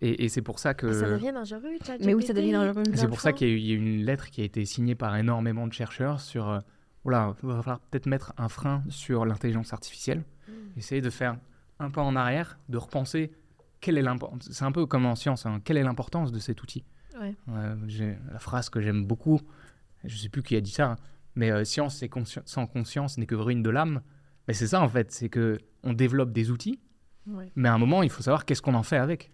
Et, et c'est pour ça que. Ça devient dangereux, ChatGPT. Mais oui, ça devient dangereux. C'est pour ça qu'il y, y a eu une lettre qui a été signée par énormément de chercheurs sur. Voilà, il va falloir peut-être mettre un frein sur l'intelligence artificielle. Mm. Essayer de faire un pas en arrière, de repenser quelle est l'importance. C'est un peu comme en science, hein, quelle est l'importance de cet outil? Ouais. Euh, j'ai la phrase que j'aime beaucoup, je sais plus qui a dit ça, hein, mais euh, science consci- sans conscience n'est que ruine de l'âme. Mais c'est ça en fait, c'est que on développe des outils, Ouais. mais à un moment il faut savoir qu'est-ce qu'on en fait avec.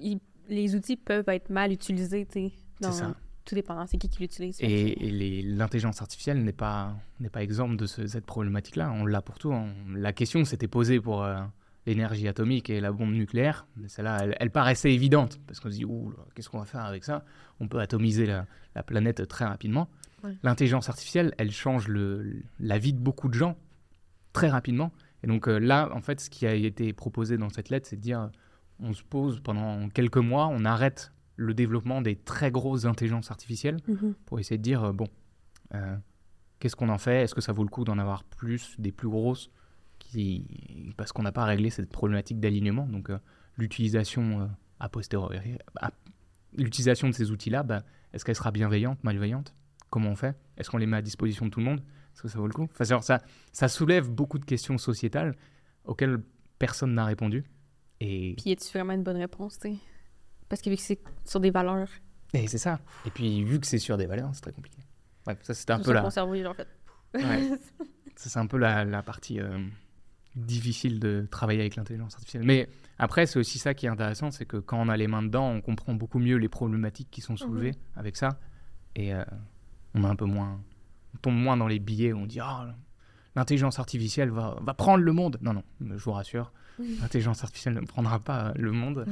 Il- Les outils peuvent être mal utilisés, tu sais. C'est ça. Tout dépendant, c'est qui qui l'utilise. Et, l'intelligence artificielle n'est pas, n'est pas exempte de ce- cette problématique-là. On l'a pour tout. hein. La question s'était posée pour euh, l'énergie atomique et la bombe nucléaire. Celle-là, elle, elle paraissait évidente. Parce qu'on se dit, qu'est-ce qu'on va faire avec ça? On peut atomiser la, la planète très rapidement. Ouais. L'intelligence artificielle, elle change le, la vie de beaucoup de gens très rapidement. Et donc euh, là, en fait, ce qui a été proposé dans cette lettre, c'est de dire, on se pose pendant quelques mois, on arrête le développement des très grosses intelligences artificielles Mhm. pour essayer de dire, euh, bon, euh, qu'est-ce qu'on en fait? Est-ce que ça vaut le coup d'en avoir plus, des plus grosses qui... Parce qu'on n'a pas réglé cette problématique d'alignement? Donc, euh, l'utilisation euh, a posteriori, l'utilisation de ces outils-là, bah, est-ce qu'elle sera bienveillante, malveillante? Comment on fait? Est-ce qu'on les met à disposition de tout le monde? Est-ce que ça vaut le coup? Enfin, ça, ça soulève beaucoup de questions sociétales auxquelles personne n'a répondu. Et... Puis, y a-tu vraiment une bonne réponse, tu Parce que vu que c'est sur des valeurs. Et c'est ça. Et puis, vu que c'est sur des valeurs, c'est très compliqué. Ouais, ça, c'était un peu la... en fait. Ouais. ça, c'est un peu la, la partie euh, difficile de travailler avec l'intelligence artificielle. Mais après, c'est aussi ça qui est intéressant, c'est que quand on a les mains dedans, on comprend beaucoup mieux les problématiques qui sont soulevées Mhm. avec ça. Et euh, on a un peu moins... On tombe moins dans les billets où on dit « Ah, l'intelligence artificielle va, va prendre le monde !» Non, non, je vous rassure, l'intelligence artificielle ne prendra pas le monde.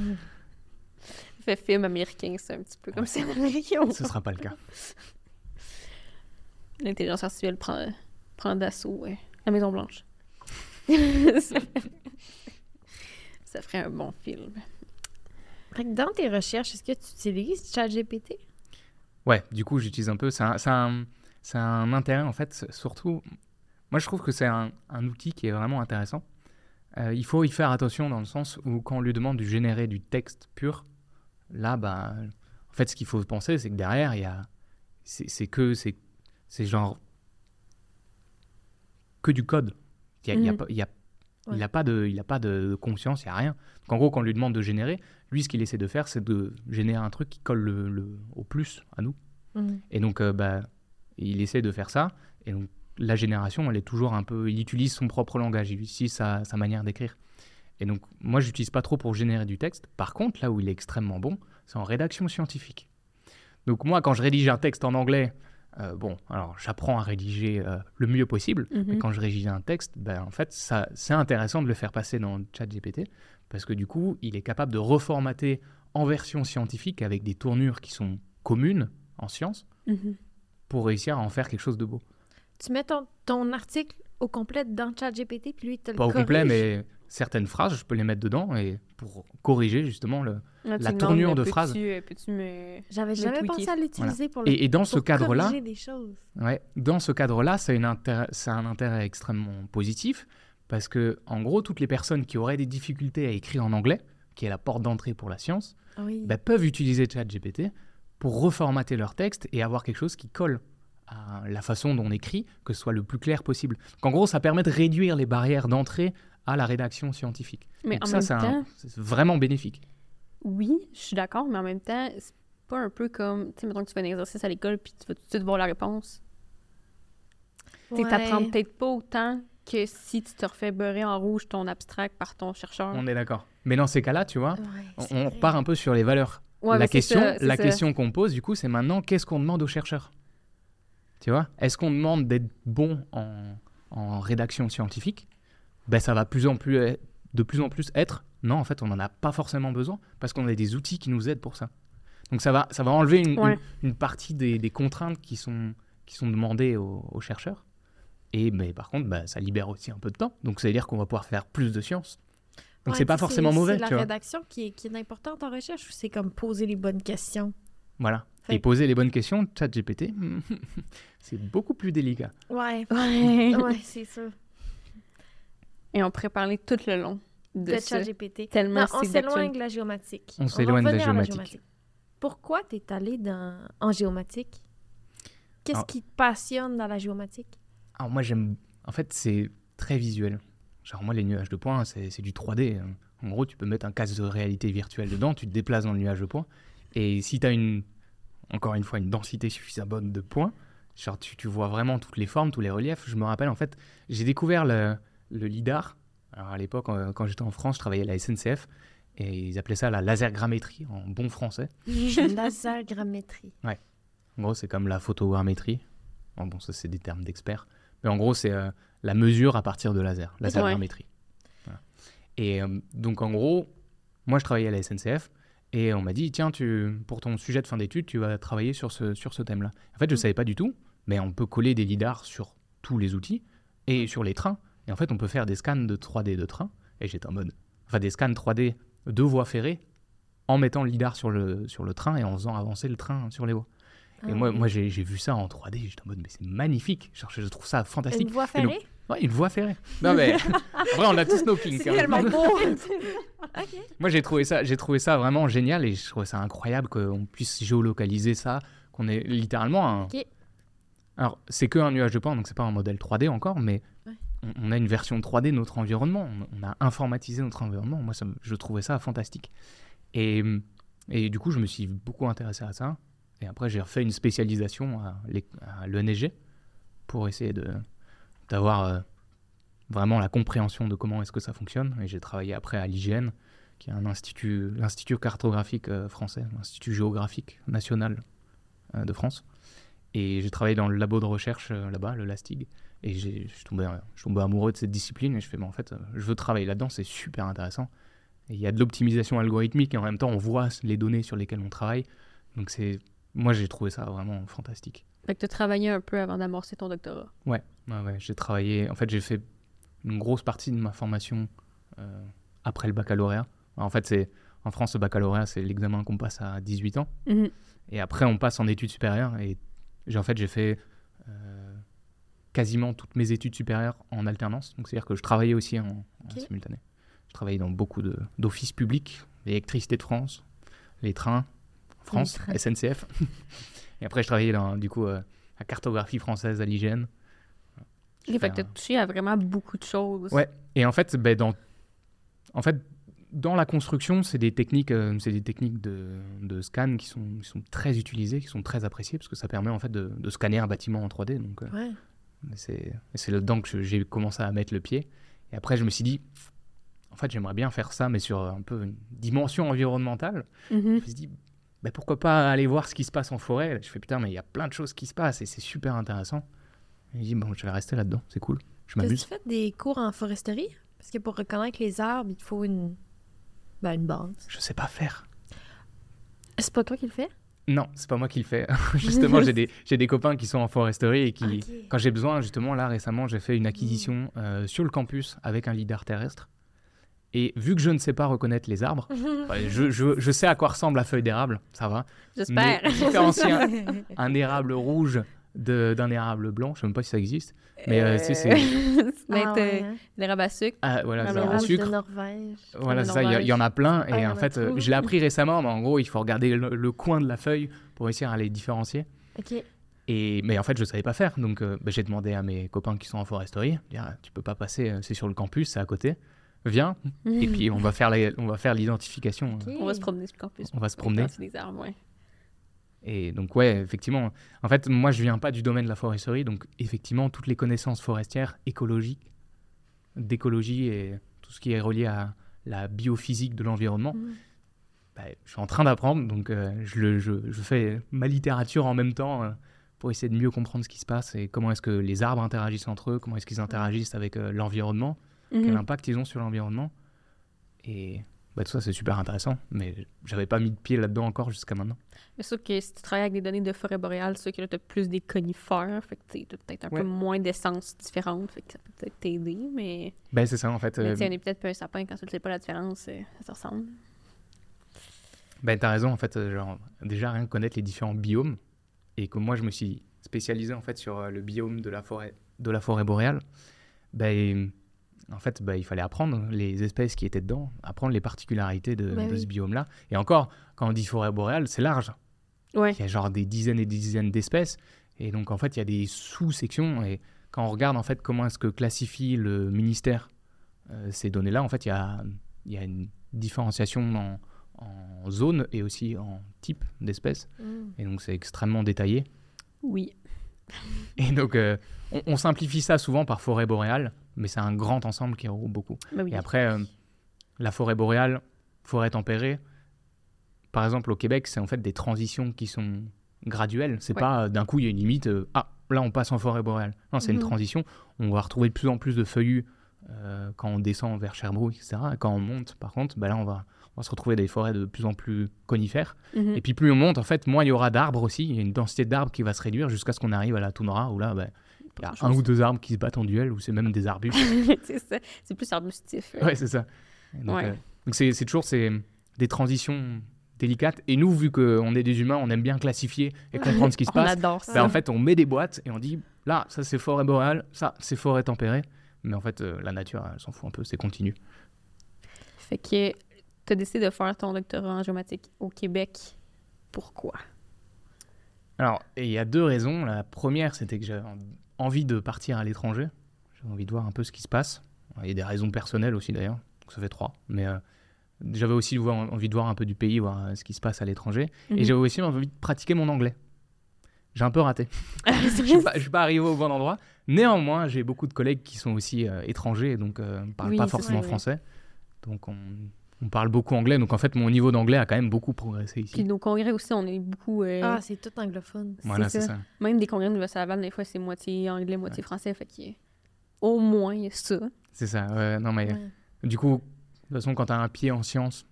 Fait film américain, c'est un petit peu comme ça en américain. Ce ne sera pas le cas. L'intelligence artificielle prend, prend d'assaut ouais, la Maison Blanche. ça, ça ferait un bon film. Dans tes recherches, est-ce que tu utilises ChatGPT? Ouais, du coup, j'utilise un peu. C'est un, c'est un- c'est un intérêt, en fait, surtout. Moi, je trouve que c'est un, un outil qui est vraiment intéressant. Euh, il faut y faire attention dans le sens où, quand on lui demande de générer du texte pur, là, bah, en fait, ce qu'il faut penser, c'est que derrière, il y a. C'est c'est que. C'est c'est genre. Que du code. Il y a, il y a Mhm. pas- il y a- Ouais. il n'a pas, de, il a pas de conscience, il n'y a rien. Donc, en gros, quand on lui demande de générer, lui, ce qu'il essaie de faire, c'est de générer un truc qui colle le, le- au plus à nous. Et donc, euh, bah, il essaie de faire ça. Et donc, la génération, elle est toujours un peu. Il utilise son propre langage, il utilise sa, sa manière d'écrire. Et donc, moi, je n'utilise pas trop pour générer du texte. Par contre, là où il est extrêmement bon, c'est en rédaction scientifique. Donc, moi, quand je rédige un texte en anglais, euh, bon, alors j'apprends à rédiger euh, le mieux possible. Mais Mhm. quand je rédige un texte, ben, en fait, ça, c'est intéressant de le faire passer dans ChatGPT parce que du coup, il est capable de reformater en version scientifique avec des tournures qui sont communes en sciences Mhm. pour réussir à en faire quelque chose de beau. Tu mets ton, ton article au complet dans ChatGPT, puis lui, il te le Pas au complet, mais certaines phrases, je peux les mettre dedans et pour corriger justement le. Là, tu La tournure de phrase. euh, me. J'avais jamais tweaker. pensé à l'utiliser pour le Et, et dans ce cadre-là, corriger des choses. Ouais, dans ce cadre-là, c'est une intérêt- c'est un intérêt extrêmement positif parce que, en gros, toutes les personnes qui auraient des difficultés à écrire en anglais, qui est la porte d'entrée pour la science, Oui. bah, peuvent utiliser ChatGPT pour reformater leur texte et avoir quelque chose qui colle à la façon dont on écrit, que ce soit le plus clair possible. Donc, en gros, ça permet de réduire les barrières d'entrée à la rédaction scientifique. Mais Donc en ça, même temps, c'est vraiment bénéfique. oui, je suis d'accord, mais en même temps, c'est pas un peu comme. Tu sais, mettons que tu fais un exercice à l'école puis tu vas tout de suite voir la réponse. Tu sais, t'apprends peut-être pas autant que si tu te refais beurrer en rouge ton abstract par ton chercheur. On est d'accord. Mais dans ces cas-là, tu vois, Ouais, on, on repart un peu sur les valeurs. Ouais, la question, ça, la ça. question qu'on pose, du coup, c'est maintenant qu'est-ce qu'on demande aux chercheurs? Tu vois Est-ce qu'on demande d'être bon en, en rédaction scientifique? Ben, Ça va plus en plus, être- de plus en plus être non, en fait, on n'en a pas forcément besoin parce qu'on a des outils qui nous aident pour ça. Donc ça va, ça va enlever une, Ouais. une- une partie des, des contraintes qui sont, qui sont demandées aux, aux chercheurs. Et mais par contre, bah, ça libère aussi un peu de temps. Donc ça veut dire qu'on va pouvoir faire plus de sciences. Donc Ouais, c'est pas forcément mauvais, C'est la tu vois. rédaction qui est, qui est importante en recherche ou c'est comme poser les bonnes questions? Voilà. Fait- Et poser les bonnes questions, ChatGPT, c'est beaucoup plus délicat. Ouais, Ouais. ouais, c'est ça. Et on pourrait parler tout le long de, De ça. ChatGPT. Tellement Non, on s'éloigne de la géomatique. On va s'éloigne de la géomatique. Pourquoi tu es allé dans... en géomatique? Qu'est-ce Alors- qui te passionne dans la géomatique? Alors moi j'aime, en fait c'est très visuel. Genre moi les nuages de points c'est c'est du 3D. hein. En gros tu peux mettre un casque de réalité virtuelle dedans, tu te déplaces dans le nuage de points. Et si tu as une, encore une fois, une densité suffisamment bonne de points, genre tu, tu vois vraiment toutes les formes, tous les reliefs. Je me rappelle en fait, j'ai découvert le, le LIDAR. Alors à l'époque euh, quand j'étais en France, je travaillais à la SNCF. Et ils appelaient ça la lasergrammétrie en bon français. Lasergrammétrie. En gros, c'est comme la photogrammétrie. Bon, bon ça, c'est des termes d'experts. Mais en gros, c'est euh, la mesure à partir de laser, lasergrammétrie. Voilà. Et euh, donc, en gros, moi, je travaillais à la SNCF et on m'a dit tiens, tu, pour ton sujet de fin d'études, tu vas travailler sur ce, sur ce thème-là. En fait, je ne Mm. savais pas du tout, mais on peut coller des lidars sur tous les outils et sur les trains. Et en fait, on peut faire des scans de 3D de train. Et j'étais en mode. Enfin, des scans 3D de voies ferrées en mettant le lidar sur le, sur le train et en faisant avancer le train sur les voies. Et Ah moi, oui. moi j'ai j'ai vu ça en 3D, j'étais en mode, mais c'est magnifique. Genre, je trouve ça fantastique. Une voie donc- ferrée? Ouais, une voie ferrée. Non mais après on a tous nos kinks. C'est hein. tellement beau! Moi j'ai trouvé ça, j'ai trouvé ça vraiment génial et je trouvais ça incroyable qu'on puisse géolocaliser ça, qu'on ait littéralement un. Alors c'est que un nuage de points, donc c'est pas un modèle 3D encore, mais Ouais. On, a une version 3D de notre environnement. On, a informatisé notre environnement. Moi ça je trouvais ça fantastique. Et, du coup je me suis beaucoup intéressé à ça. Et après j'ai refait une spécialisation à l'ENSG pour essayer d'avoir euh, vraiment la compréhension de comment est-ce que ça fonctionne. Et j'ai travaillé après à l'IGN, qui est un institut, l'Institut cartographique euh, français, l'Institut géographique national euh, de France. Et j'ai travaillé dans le labo de recherche là-bas, le LASTIG. Et je suis tombé, tombé amoureux de cette discipline et je fais, mais en fait, je veux travailler là-dedans, c'est super intéressant. Et il y a de l'optimisation algorithmique et en même temps, on voit les données sur lesquelles on travaille. Donc c'est, moi, j'ai trouvé ça vraiment fantastique. Fait que tu as travaillé un peu avant d'amorcer ton doctorat. Ouais, ouais, ouais, j'ai travaillé. En fait, j'ai fait une grosse partie de ma formation euh, après le baccalauréat. En fait, c'est en France, le baccalauréat, c'est l'examen qu'on passe à 18 ans. Et après, on passe en études supérieures. Et j'ai en fait, j'ai fait euh, quasiment toutes mes études supérieures en alternance. Donc, c'est-à-dire que je travaillais aussi en, simultané. Je travaillais dans beaucoup d'offices publics, l'électricité de France, les trains France, trains. SNCF. et après, je travaillais dans, du coup, euh, la cartographie française à l'hygiène. Ok, fait que tu as un- touché à vraiment beaucoup de choses. Ouais. Et en fait, ben, dans, en fait, dans la construction, c'est des techniques, euh, c'est des techniques de, de scan qui sont, qui sont très utilisées, qui sont très appréciées, parce que ça permet en fait de, de scanner un bâtiment en 3D. Donc, euh, Ouais. C'est là-dedans que j'ai commencé à mettre le pied. Et après, je me suis dit, en fait, j'aimerais bien faire ça, mais sur un peu une dimension environnementale. Mhm. Je me suis dit, bah, pourquoi pas aller voir ce qui se passe en forêt? Je fais putain, mais il y a plein de choses qui se passent et c'est super intéressant. Et je dis, bon, je vais rester là-dedans, c'est cool. Je m'amuse. tu fais des cours en foresterie? Parce que pour reconnaître les arbres, il te faut une, ben, une base. Je sais pas faire. C'est pas toi qui le fais? Non, c'est pas moi qui le fais. justement, j'ai des, copains qui sont en foresterie et qui, quand j'ai besoin, justement, là récemment, j'ai fait une acquisition euh, sur le campus avec un lidar terrestre. Et vu que je ne sais pas reconnaître les arbres, je, je- je sais à quoi ressemble la feuille d'érable, ça va. J'espère. Différencier un, un érable rouge d'un érable blanc, je sais même pas si ça existe. Mais euh, si, c'est. Ça doit Ah ouais, euh, hein? l'érable à sucre. Ah, voilà, Ah, c'est le un L'érable sucre. de Norvège. Voilà, c'est ça, il y en a plein. Ah, Et en fait, euh, je l'ai appris récemment, mais en gros, il faut regarder le, le coin de la feuille pour réussir à les différencier. Ok. Et, mais en fait, je ne savais pas faire. Donc, euh, bah, j'ai demandé à mes copains qui sont en foresterie dire, Ah, tu peux pas passer, euh, c'est sur le campus, c'est à côté. Viens. Et puis, on va faire la- on va faire l'identification. Ok. On va se promener sur le campus. On va se promener. C'est des arbres, ouais. Et donc, ouais, effectivement. En fait, moi, je viens pas du domaine de la foresterie. Donc, effectivement, toutes les connaissances forestières, écologiques, d'écologie et tout ce qui est relié à la biophysique de l'environnement, Mm. bah, je suis en train d'apprendre. Donc, euh, je, le- je- je fais ma littérature en même temps euh, pour essayer de mieux comprendre ce qui se passe et comment est-ce que les arbres interagissent entre eux, comment est-ce qu'ils interagissent avec euh, l'environnement, quel Mhm. impact ils ont sur l'environnement. Et bah, tout ça, c'est super intéressant. Mais j'avais pas mis de pied là-dedans encore jusqu'à maintenant. Mais sûr que si tu travailles avec des données de forêt boréale, c'est sûr que là, tu as plus des conifères. Fait que tu as peut-être un Ouais. peu moins d'essence différente. Fait que ça peut peut-être t'aider. Mais, Ben, c'est ça, en fait. mais euh, on est peut-être pas un sapin quand tu ne sais pas la différence. euh, Ça se ressemble. Ben, t'as raison, en fait, euh, genre, déjà rien que connaître les différents biomes, et que moi je me suis spécialisé en fait sur euh, le biome de la forêt, de la forêt boréale, ben, en fait, ben, il fallait apprendre les espèces qui étaient dedans, apprendre les particularités de, de oui. ce biome-là. Et encore, quand on dit forêt boréale, c'est large. Ouais. Il y a genre des dizaines et des dizaines d'espèces, et donc en fait, il y a des sous-sections, et quand on regarde en fait comment est-ce que classifie le ministère euh, ces données-là, en fait, il y a, il y a une différenciation en, en zone et aussi en type d'espèces. Mm. Et donc, c'est extrêmement détaillé. Oui. Et donc, euh, on, on simplifie ça souvent par forêt boréale, mais c'est un grand ensemble qui regroupe beaucoup. Oui. Et après, euh, la forêt boréale, forêt tempérée, par exemple, au Québec, c'est en fait des transitions qui sont graduelles. C'est Ouais. pas euh, d'un coup, il y a une limite, euh, ah, là, on passe en forêt boréale. Non, c'est Mhm. une transition. On va retrouver de plus en plus de feuillus quand on descend vers Sherbrooke, etc. Et quand on monte, par contre, bah là, on va, on va se retrouver des forêts de plus en plus conifères. Mhm. Et puis plus on monte, en fait, moins il y aura d'arbres aussi. Il y a une densité d'arbres qui va se réduire jusqu'à ce qu'on arrive à la toundra où là, bah, il y a un ou deux arbres qui se battent en duel ou c'est même des arbustes. c'est ça. Plus arbustif. ouais, c'est ça. Donc, Ouais. euh, c'est, toujours des transitions délicate. Et nous, vu qu'on est des humains, on aime bien classifier et comprendre ce qui se On passe. adore ça. Ben, en fait, on met des boîtes et on dit là, ça c'est forêt boréale, ça c'est forêt tempérée. Mais en fait, euh, la nature, elle s'en fout un peu, c'est continu. Fait que tu as décidé de faire ton doctorat en géomatique au Québec. Pourquoi? Alors, il y a deux raisons. La première, c'était que j'avais envie de partir à l'étranger. J'avais envie de voir un peu ce qui se passe. Il y a des raisons personnelles aussi d'ailleurs, donc ça fait trois. Mais euh, j'avais aussi envie de voir un peu du pays, voir euh, ce qui se passe à l'étranger. Et Mhm. j'avais aussi envie de pratiquer mon anglais. J'ai un peu raté. je suis pas, je suis pas arrivé au bon endroit. Néanmoins, j'ai beaucoup de collègues qui sont aussi euh, étrangers donc euh, ne parlent Oui, pas forcément vrai. français. Donc on, on parle beaucoup anglais. Donc en fait, mon niveau d'anglais a quand même beaucoup progressé ici. Puis nos congrès aussi, on est beaucoup. euh, Ah, c'est tout anglophone. voilà, c'est ça. ça. Même des congrès de l'Université Laval, des fois, c'est moitié anglais, moitié français. Fait que au moins, il y a ça. C'est ça. ouais, non, mais Ouais. du coup, de toute façon, quand tu as un pied en sciences,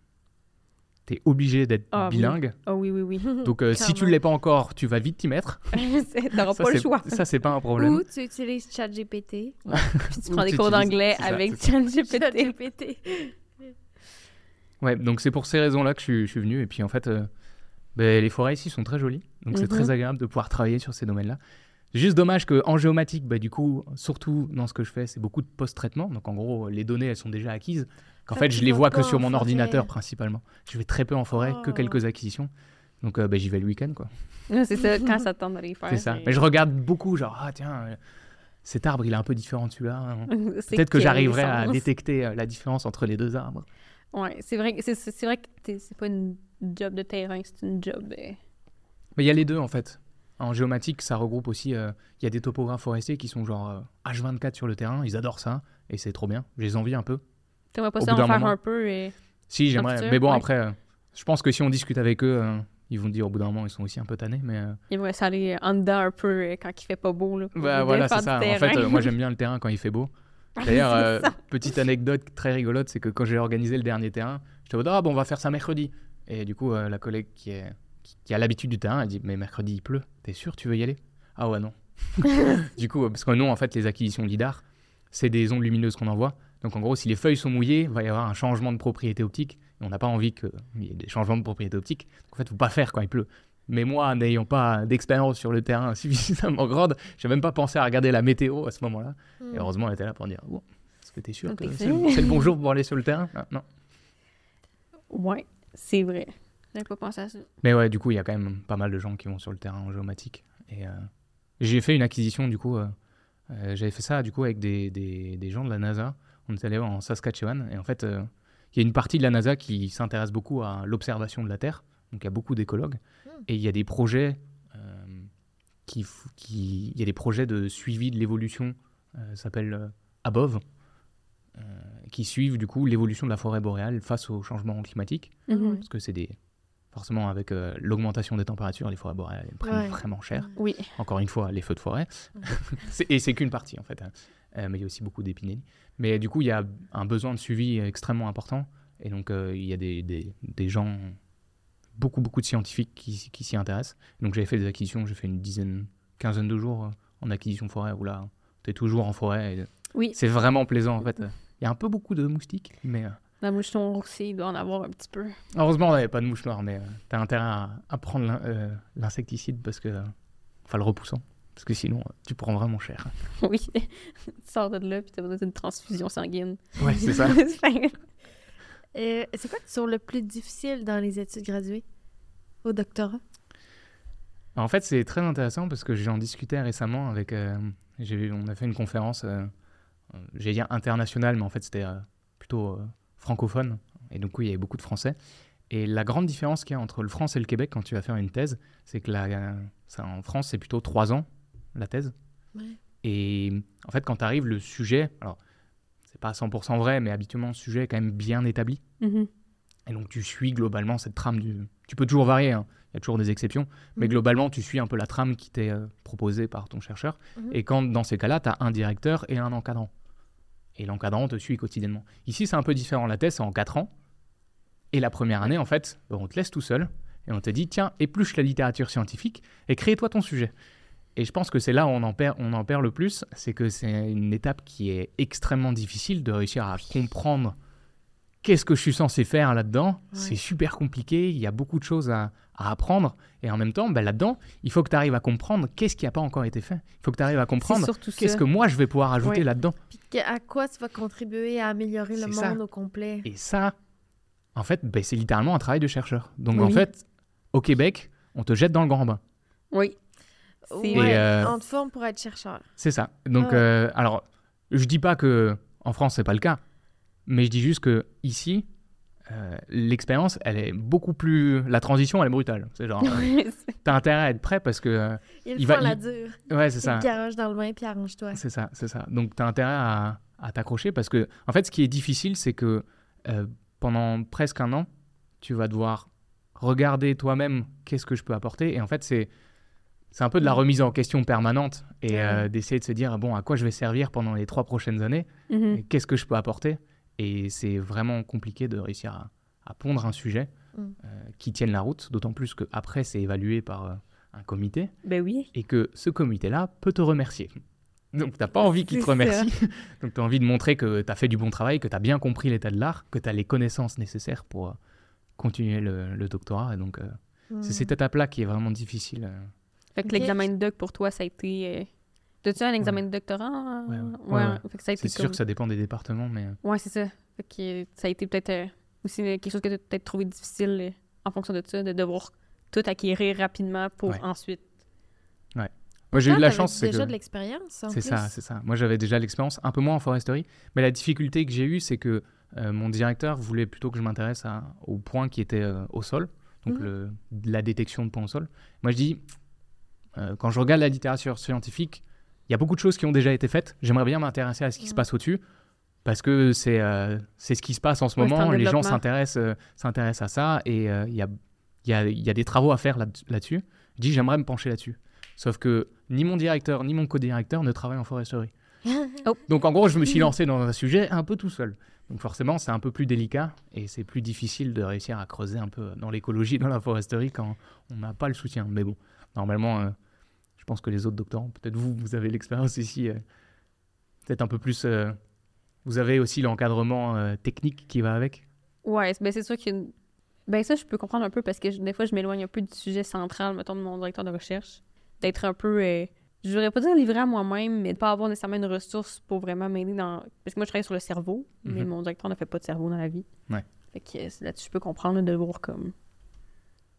tu es obligé d'être Ah, oui. bilingue. Ah oui, oui, oui. Donc euh, si tu ne l'es pas encore, tu vas vite t'y mettre. Ça, pas le c'est- choix. Ça, c'est pas un problème. Ou tu utilises ChatGPT. Puis tu prends Ou des tu cours d'anglais avec. ChatGPT. Ouais, donc c'est pour ces raisons-là que je suis, je suis venu. Et puis en fait, euh, ben, les forêts ici sont très jolies. Donc c'est Mhm. très agréable de pouvoir travailler sur ces domaines-là. Juste dommage qu'en géomatique, bah, du coup, surtout dans ce que je fais, c'est beaucoup de post-traitement. Donc en gros, les données, elles sont déjà acquises. Qu'en fait, je les vois que sur en mon forêt. ordinateur principalement. Je vais très peu en forêt, que Oh. quelques acquisitions. Donc euh, ben, j'y vais le week-end, quoi. C'est ça, quand ça tente d'aller faire. C'est ça. Mais je regarde beaucoup, genre, ah tiens, euh, cet arbre, il est un peu différent de celui-là. hein. Peut-être que j'arriverai à détecter euh, la différence entre les deux arbres. Ouais, c'est vrai, que- c'est, vrai que t'es- c'est pas une job de terrain, c'est une job. euh, Mais il y a les deux en fait. En géomatique, ça regroupe aussi. euh, Il y a des topographes forestiers qui sont genre euh, H24 sur le terrain, ils adorent ça et c'est trop bien. Je les envie un peu. T'aimerais pas Au ça en faire moment. un peu et... Si, j'aimerais. futur, Mais bon, ouais. après, euh, je pense que si on discute avec eux, ils vont dire au bout d'un moment, ils sont aussi un peu tannés. Mais euh, Il aimerait ça aller en dedans un peu quand il fait pas beau. Là, bah, voilà, c'est ça. En fait, moi j'aime bien le terrain quand il fait beau. D'ailleurs, C'est euh, petite anecdote très rigolote, c'est que quand j'ai organisé le dernier terrain, j'étais en mode ah bon, on va faire ça mercredi. Et du coup, euh, la collègue qui, est, qui, qui a l'habitude du terrain, elle dit mais mercredi il pleut, t'es sûr tu veux y aller? Ah ouais non. du coup, euh, parce que nous en fait les acquisitions lidar, c'est des ondes lumineuses qu'on envoie. Donc en gros, si les feuilles sont mouillées, il va y avoir un changement de propriété optique. Et on n'a pas envie qu'il y ait des changements de propriété optique. Donc, en fait, faut pas faire quand il pleut. Mais moi, n'ayant pas d'expérience sur le terrain suffisamment grande, j'ai même pas pensé à regarder la météo à ce moment-là. Hmm. Et heureusement, elle était là pour dire Bon, Est-ce que tu es sûr que c'est le, bon jour pour aller sur le terrain? Ah, Non. Ouais, c'est vrai. J'avais pas pensé à ça. Mais ouais, du coup, il y a quand même pas mal de gens qui vont sur le terrain en géomatique. Et euh, j'ai fait une acquisition, du coup. euh, euh, J'avais fait ça, du coup, avec des, des, des gens de la NASA. On est allé en Saskatchewan. Et en fait, euh, il y a une partie de la NASA qui s'intéresse beaucoup à l'observation de la Terre. Donc, il y a beaucoup d'écologues. Et il y a des projets. euh, qui, il y a des projets de suivi de l'évolution, euh, ça s'appelle euh, Above, euh, qui suivent du coup l'évolution de la forêt boréale face au changement climatique Mhm. parce que c'est des forcément avec euh, l'augmentation des températures, les forêts boréales elles prennent Ouais. vraiment cher. Oui. Encore une fois, les feux de forêt, et c'est qu'une partie en fait. hein. Euh, mais il y a aussi beaucoup d'épinélie. Mais du coup, il y a un besoin de suivi extrêmement important, et donc euh, il y a des, des, des gens, beaucoup beaucoup de scientifiques qui, qui s'y intéressent. Donc j'avais fait des acquisitions, j'ai fait une dizaine, quinzaine de jours euh, en acquisition forêt où là, tu es toujours en forêt. et Oui. C'est vraiment plaisant en fait. Il y a un peu beaucoup de moustiques, mais euh, La moucheton aussi, il doit en avoir un petit peu. Heureusement, on n'avait pas de mouche noire, mais tu as intérêt à, à prendre euh, l'insecticide parce que. euh, Enfin, le repoussant. Parce que sinon, euh, tu prends vraiment cher. Oui. tu sors de là, puis t'as besoin d'une transfusion sanguine. Ouais, c'est ça. Euh, c'est quoi sur le plus difficile dans les études graduées? Au doctorat? En fait, c'est très intéressant parce que j'en discutais récemment avec. euh, on a fait une conférence, euh, j'allais dire internationale, mais en fait, c'était euh, plutôt euh, francophone. Et du coup, il y avait beaucoup de Français. Et la grande différence qu'il y a entre le France et le Québec quand tu vas faire une thèse, c'est que la, ça, en France, c'est plutôt trois ans, la thèse. Ouais. Et en fait, quand tu arrives, le sujet, alors, c'est pas à 100% vrai, mais habituellement, le sujet est quand même bien établi. Mhm. Et donc, tu suis globalement cette trame du. Tu peux toujours varier, hein, il y a toujours des exceptions, mais Mhm. globalement, tu suis un peu la trame qui t'est euh, proposée par ton chercheur. Mhm. Et quand, dans ces cas-là, tu as un directeur et un encadrant. Et l'encadrant te suit quotidiennement. Ici, c'est un peu différent. La thèse, c'est en 4 ans. Et la première année, en fait, bah, on te laisse tout seul. Et on te dit, tiens, épluche la littérature scientifique et crée-toi ton sujet. Et je pense que c'est là où on en perd, on en perd le plus. C'est que c'est une étape qui est extrêmement difficile de réussir à comprendre qu'est-ce que je suis censé faire là-dedans Ouais. C'est super compliqué, il y a beaucoup de choses à, à apprendre. Et en même temps, ben, là-dedans, il faut que tu arrives à comprendre qu'est-ce qui n'a pas encore été fait. Il faut que tu arrives à comprendre qu'est-ce ça. que moi je vais pouvoir ajouter Ouais. là-dedans. À quoi tu vas contribuer à améliorer le ça. monde au complet. Et ça, en fait, ben, c'est littéralement un travail de chercheur. Donc en fait, au Québec, on te jette dans le grand bain. Oui. C'est- Ouais, euh, on te forme pour être chercheur. C'est ça. Donc, Ah ouais. euh, alors, je dis pas que en France c'est pas le cas, mais je dis juste que ici, euh, l'expérience, elle est beaucoup plus. La transition, elle est brutale. C'est genre, euh, t'as intérêt à être prêt parce que, euh, Il, il faut va- la il- dure. ouais, c'est Il ça. garage dans le bain puis arrange-toi. C'est ça, c'est ça. Donc, tu as intérêt à, à t'accrocher parce que, en fait, ce qui est difficile, c'est que euh, pendant presque un an, tu vas devoir regarder toi-même qu'est-ce que je peux apporter. Et en fait, c'est. C'est un peu de la remise en question permanente et euh, d'essayer de se dire bon à quoi je vais servir pendant les trois prochaines années Mhm. et qu'est-ce que je peux apporter? Et c'est vraiment compliqué de réussir à, à pondre un sujet Mm. euh, qui tienne la route d'autant plus que après c'est évalué par euh, un comité Ben oui. et que ce comité-là peut te remercier. Donc, tu n'as pas envie qu'il te remercie. Donc, tu as envie de montrer que tu as fait du bon travail, que tu as bien compris l'état de l'art, que tu as les connaissances nécessaires pour euh, continuer le, le doctorat. Et donc, euh, c'est cette étape-là qui est vraiment difficile. euh. Fait que Ok. l'examen de doc pour toi, ça a été. T'as-tu un examen de doctorat? Ouais, ouais. Ouais, Ouais, ouais. Fait que ça a été C'est sûr que ça dépend des départements, mais euh, Ouais, c'est ça. Fait que euh, ça a été peut-être euh, aussi quelque chose que tu as peut-être trouvé difficile euh, en fonction de ça, de devoir tout acquérir rapidement pour Ouais. ensuite. moi j'ai eu de la chance. c'est déjà que- de l'expérience. en C'est ça, c'est ça. Moi, j'avais déjà l'expérience, un peu moins en foresterie. Mais la difficulté que j'ai eue, c'est que euh, mon directeur voulait plutôt que je m'intéresse aux points qui étaient au sol, donc Mhm. le- la détection de points au sol. Moi, je dis, quand je regarde la littérature scientifique, il y a beaucoup de choses qui ont déjà été faites. J'aimerais bien m'intéresser à ce qui se Mhm. passe au-dessus. Parce que c'est euh, c'est ce qui se passe en ce Ouais, moment, en les gens s'intéressent euh, s'intéressent à ça et euh, il y, a, il y, a, il y a des travaux à faire là- là-dessus. je dis j'aimerais me pencher là-dessus. Sauf que ni mon directeur ni mon co-directeur ne travaillent en foresterie. Oh. Donc en gros, je me suis lancé dans un sujet un peu tout seul. Donc forcément, c'est un peu plus délicat et c'est plus difficile de réussir à creuser un peu dans l'écologie, dans la foresterie quand on n'a pas le soutien. Mais bon, normalement, euh, je pense que les autres doctorants, peut-être vous, vous avez l'expérience ici, euh, peut-être un peu plus. euh, vous avez aussi l'encadrement euh, technique qui va avec. Ouais, c'est- ben c'est sûr que. Ben ça, je peux comprendre un peu parce que je- des fois, je m'éloigne un peu du sujet central, mettons, de mon directeur de recherche. D'être un peu. euh, je voudrais pas dire livré à moi-même, mais de pas avoir nécessairement une ressource pour vraiment m'aider dans. Parce que moi, je travaille sur le cerveau, mais Mhm. mon directeur ne fait pas de cerveau dans la vie. Ouais. Fait que là-dessus, je peux comprendre de voir comme.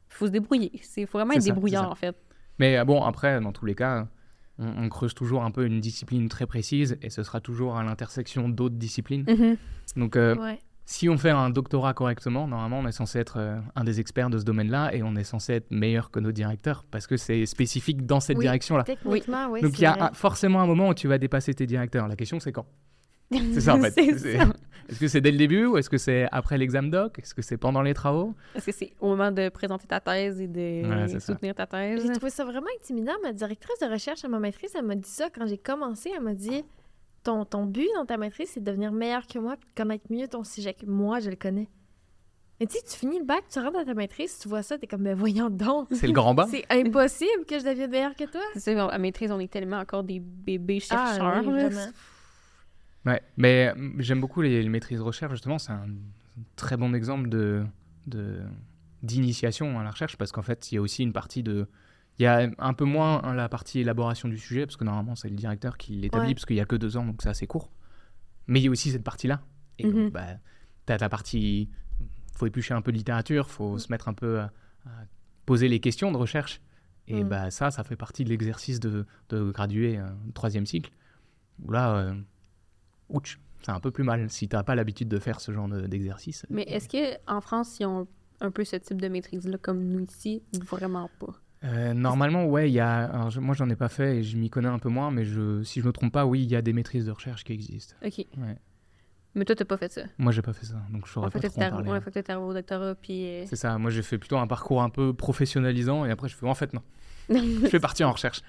Faut se débrouiller. Il faut vraiment être ça, débrouillard, en fait. Mais euh, bon, après, dans tous les cas, on, on creuse toujours un peu une discipline très précise et ce sera toujours à l'intersection d'autres disciplines. Mhm. Donc, euh, Ouais. si on fait un doctorat correctement, normalement, on est censé être euh, un des experts de ce domaine-là et on est censé être meilleur que nos directeurs parce que c'est spécifique dans cette Oui. direction-là. Techniquement, oui. Donc, il y a un- forcément un moment où tu vas dépasser tes directeurs. La question, c'est quand? C'est ça, en fait. Est-ce que c'est dès le début ou est-ce que c'est après l'examen doc? Est-ce que c'est pendant les travaux? Est-ce que c'est au moment de présenter ta thèse et de Ouais, c'est ça. soutenir ta thèse? J'ai trouvé ça vraiment intimidant. Ma directrice de recherche à ma maîtrise, elle m'a dit ça quand j'ai commencé. Elle m'a dit ton, ton but dans ta maîtrise, c'est de devenir meilleur que moi, connaître mieux ton sujet que moi, je le connais. Mais tu sais, tu finis le bac, tu rentres dans ta maîtrise, tu vois ça, t'es comme, mais voyons donc. C'est le grand bas C'est impossible que je devienne meilleur que toi. C'est ça, à maîtrise, on est tellement encore des bébés Ah, chercheurs. oui. Ouais, mais euh, j'aime beaucoup les, les maîtrises recherche, justement, c'est un très bon exemple de d'initiation à la recherche, parce qu'en fait, il y a aussi une partie de... Il y a un peu moins hein, la partie élaboration du sujet, parce que normalement, c'est le directeur qui l'établit, Ouais. parce qu'il n'y a que deux ans, donc c'est assez court. Mais il y a aussi cette partie-là. Et Mhm. donc, bah, tu as ta partie... faut éplucher un peu de littérature, faut se mettre un peu à, à poser les questions de recherche. Et Mm. bah, ça, ça fait partie de l'exercice de, de graduer euh, troisième cycle. Où là, euh, ouch, c'est un peu plus mal si t'as pas l'habitude de faire ce genre de- d'exercice. Mais est-ce qu'en France, ils ont un peu ce type de maîtrise-là comme nous ici? Ou vraiment pas? Euh, normalement, ouais, il y a. alors, je- moi, j'en ai pas fait et je m'y connais un peu moins, mais je, si je me trompe pas, oui, il y a des maîtrises de recherche qui existent. OK. Ouais. Mais toi, t'as pas fait ça? Moi, j'ai pas fait ça, donc je saurais pas fait, trop en parler. ouais, fait que t'es arrivé au doctorat, puis... euh, C'est ça. Moi, j'ai fait plutôt un parcours un peu professionnalisant et après, je fais en fait non. je fais partie en recherche.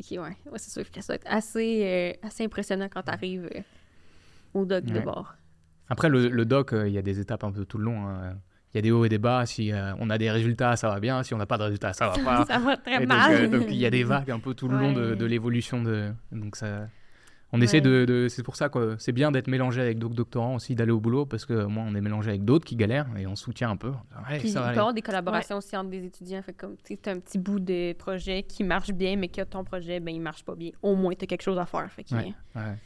OK, ouais. ouais c'est sûr que ça va être assez, euh, assez impressionnant quand t'arrives euh, au doc de bord. Après, le, le doc, euh, il y a des étapes un peu tout le long. hein. Il y a des hauts et des bas. Si on a des résultats, ça va bien. Si on n'a pas de résultats, ça va pas. ça va très Et mal. donc, il y a des vagues un peu tout le long de, de l'évolution de. Donc ça, On essaie Ouais. de, de- c'est pour ça que c'est bien d'être mélangé avec d'autres doctorants aussi, d'aller au boulot, parce que moi, on est mélangé avec d'autres qui galèrent et on soutient un peu. Ouais, Puis il peut y avoir des collaborations aussi entre des étudiants. Fait comme, tu as un petit bout de projet qui marche bien, mais que ton projet, ben, il marche pas bien. Au moins, tu as quelque chose à faire. Fait que, Ouais, ouais.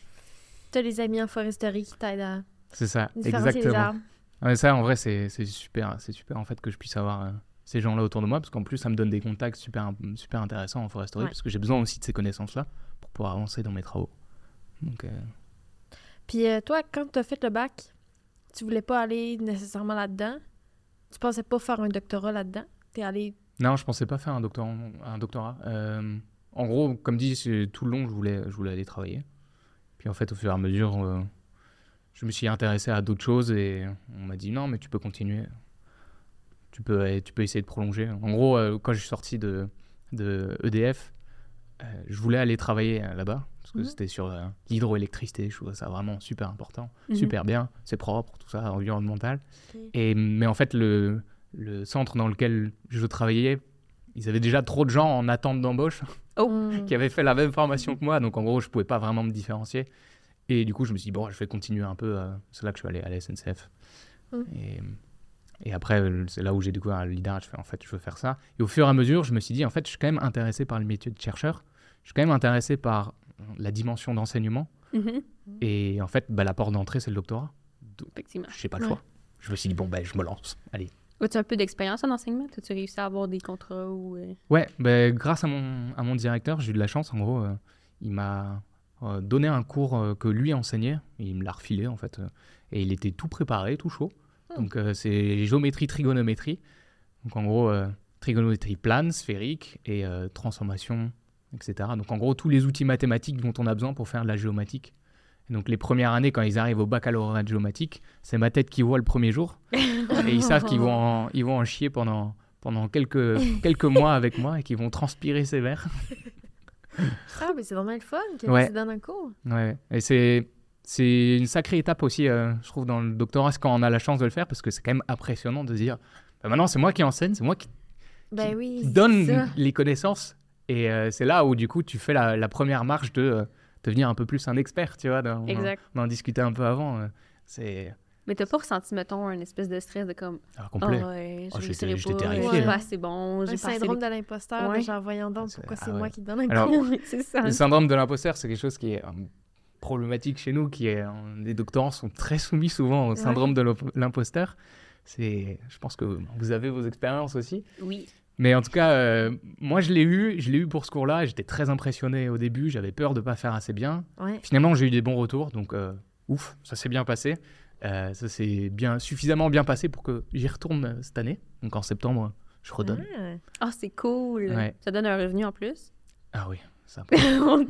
T'as les amis en foresterie qui t'aident à C'est ça, exactement. Ouais, ça, en vrai, c'est c'est super, c'est super en fait que je puisse avoir euh, ces gens-là autour de moi, parce qu'en plus, ça me donne des contacts super, super intéressants en foresterie, Ouais. parce que j'ai besoin aussi de ces connaissances-là pour pouvoir avancer dans mes travaux. Donc, euh, Puis euh, toi, quand t'as fait le bac, tu voulais pas aller nécessairement là-dedans? Tu pensais pas faire un doctorat là-dedans? T'es allé... non, je pensais pas faire un doctorat. Un doctorat. Euh, en gros, comme dit, c'est- tout le long, je voulais, je voulais aller travailler. Puis en fait, au fur et à mesure, euh, je me suis intéressé à d'autres choses et on m'a dit non, mais tu peux continuer. Tu peux, tu peux essayer de prolonger. En gros, euh, quand je suis sorti de, de EDF, je voulais aller travailler euh, là-bas parce que Mhm. c'était sur euh, l'hydroélectricité. Je trouvais ça vraiment super important, Mhm. super bien, c'est propre, tout ça, environnemental. Et, mais en fait, le, le centre dans lequel je travaillais, ils avaient déjà trop de gens en attente d'embauche Oh. Qui avaient fait la même formation que moi. Donc en gros, je pouvais pas vraiment me différencier. Et du coup, je me suis dit, bon, je vais continuer un peu. euh, c'est là que je suis allé à la SNCF. Et, et après, c'est là où j'ai découvert l'IDAR. Je fais, en fait, je veux faire ça. Et au fur et à mesure, je me suis dit, en fait, je suis quand même intéressé par le métier de chercheur. Je suis quand même intéressé par la dimension d'enseignement. Mhm. Et en fait, bah, la porte d'entrée, c'est le doctorat. Donc, Effectivement. je sais pas le Ouais. choix. Je me suis dit, bon, ben, je me lance. Allez. As-tu un peu d'expérience en enseignement? As-tu réussi à avoir des contrats ou. euh, Ouais, ben, grâce à mon, à mon directeur, j'ai eu de la chance. En gros, euh, il m'a euh, donné un cours que lui enseignait. Il me l'a refilé, en fait. et il était tout préparé, tout chaud. Hmm. Donc, euh, c'est géométrie, trigonométrie. Donc, en gros, euh, trigonométrie plane, sphérique et euh, transformation, etc. Donc, en gros, tous les outils mathématiques dont on a besoin pour faire de la géomatique. Et donc, les premières années, quand ils arrivent au baccalauréat de géomatique, c'est ma tête qui voit le premier jour. et ils savent qu'ils vont en, ils vont en chier pendant, pendant quelques, quelques mois avec moi et qu'ils vont transpirer sévère. Ah, mais c'est vraiment le fun que Ouais. tu donnes un cours. Ouais. Et c'est, c'est une sacrée étape aussi, euh, je trouve, dans le doctorat, c'est quand on a la chance de le faire, parce que c'est quand même impressionnant de se dire, bah, maintenant c'est moi qui enseigne, c'est moi qui oui, c'est donne ça. les connaissances. Et euh, c'est là où, du coup, tu fais la, la première marche de euh, devenir un peu plus un expert, tu vois. d'en- Exact. On en discutait un peu avant. euh, c'est Mais t'as pas ressenti, mettons, un espèce de stress de comme. ah, complet. ouais, je Ah, j'étais- terrifié, je suis là. pas assez bon, j'ai pas syndrome de l'imposteur, Ouais. genre, voyons donc, C'est- pourquoi ah c'est ouais. moi qui donne un Alors, cours. C'est ça. Le syndrome de l'imposteur, c'est quelque chose qui est euh, problématique chez nous, qui est, euh, les doctorants sont très soumis souvent au Ouais. syndrome de l'imp- l'imposteur. C'est, je pense que vous avez vos expériences aussi. Oui. Mais en tout cas, euh, moi je l'ai eu, je l'ai eu pour ce cours-là. J'étais très impressionné au début. J'avais peur de pas faire assez bien. Ouais. Finalement, j'ai eu des bons retours, donc euh, ouf, ça s'est bien passé. Euh, ça s'est bien, suffisamment bien passé pour que j'y retourne cette année. Donc en septembre, je redonne. Ah, Ah, c'est cool. Ouais. Ça donne un revenu en plus. Ah oui, ça. Oh.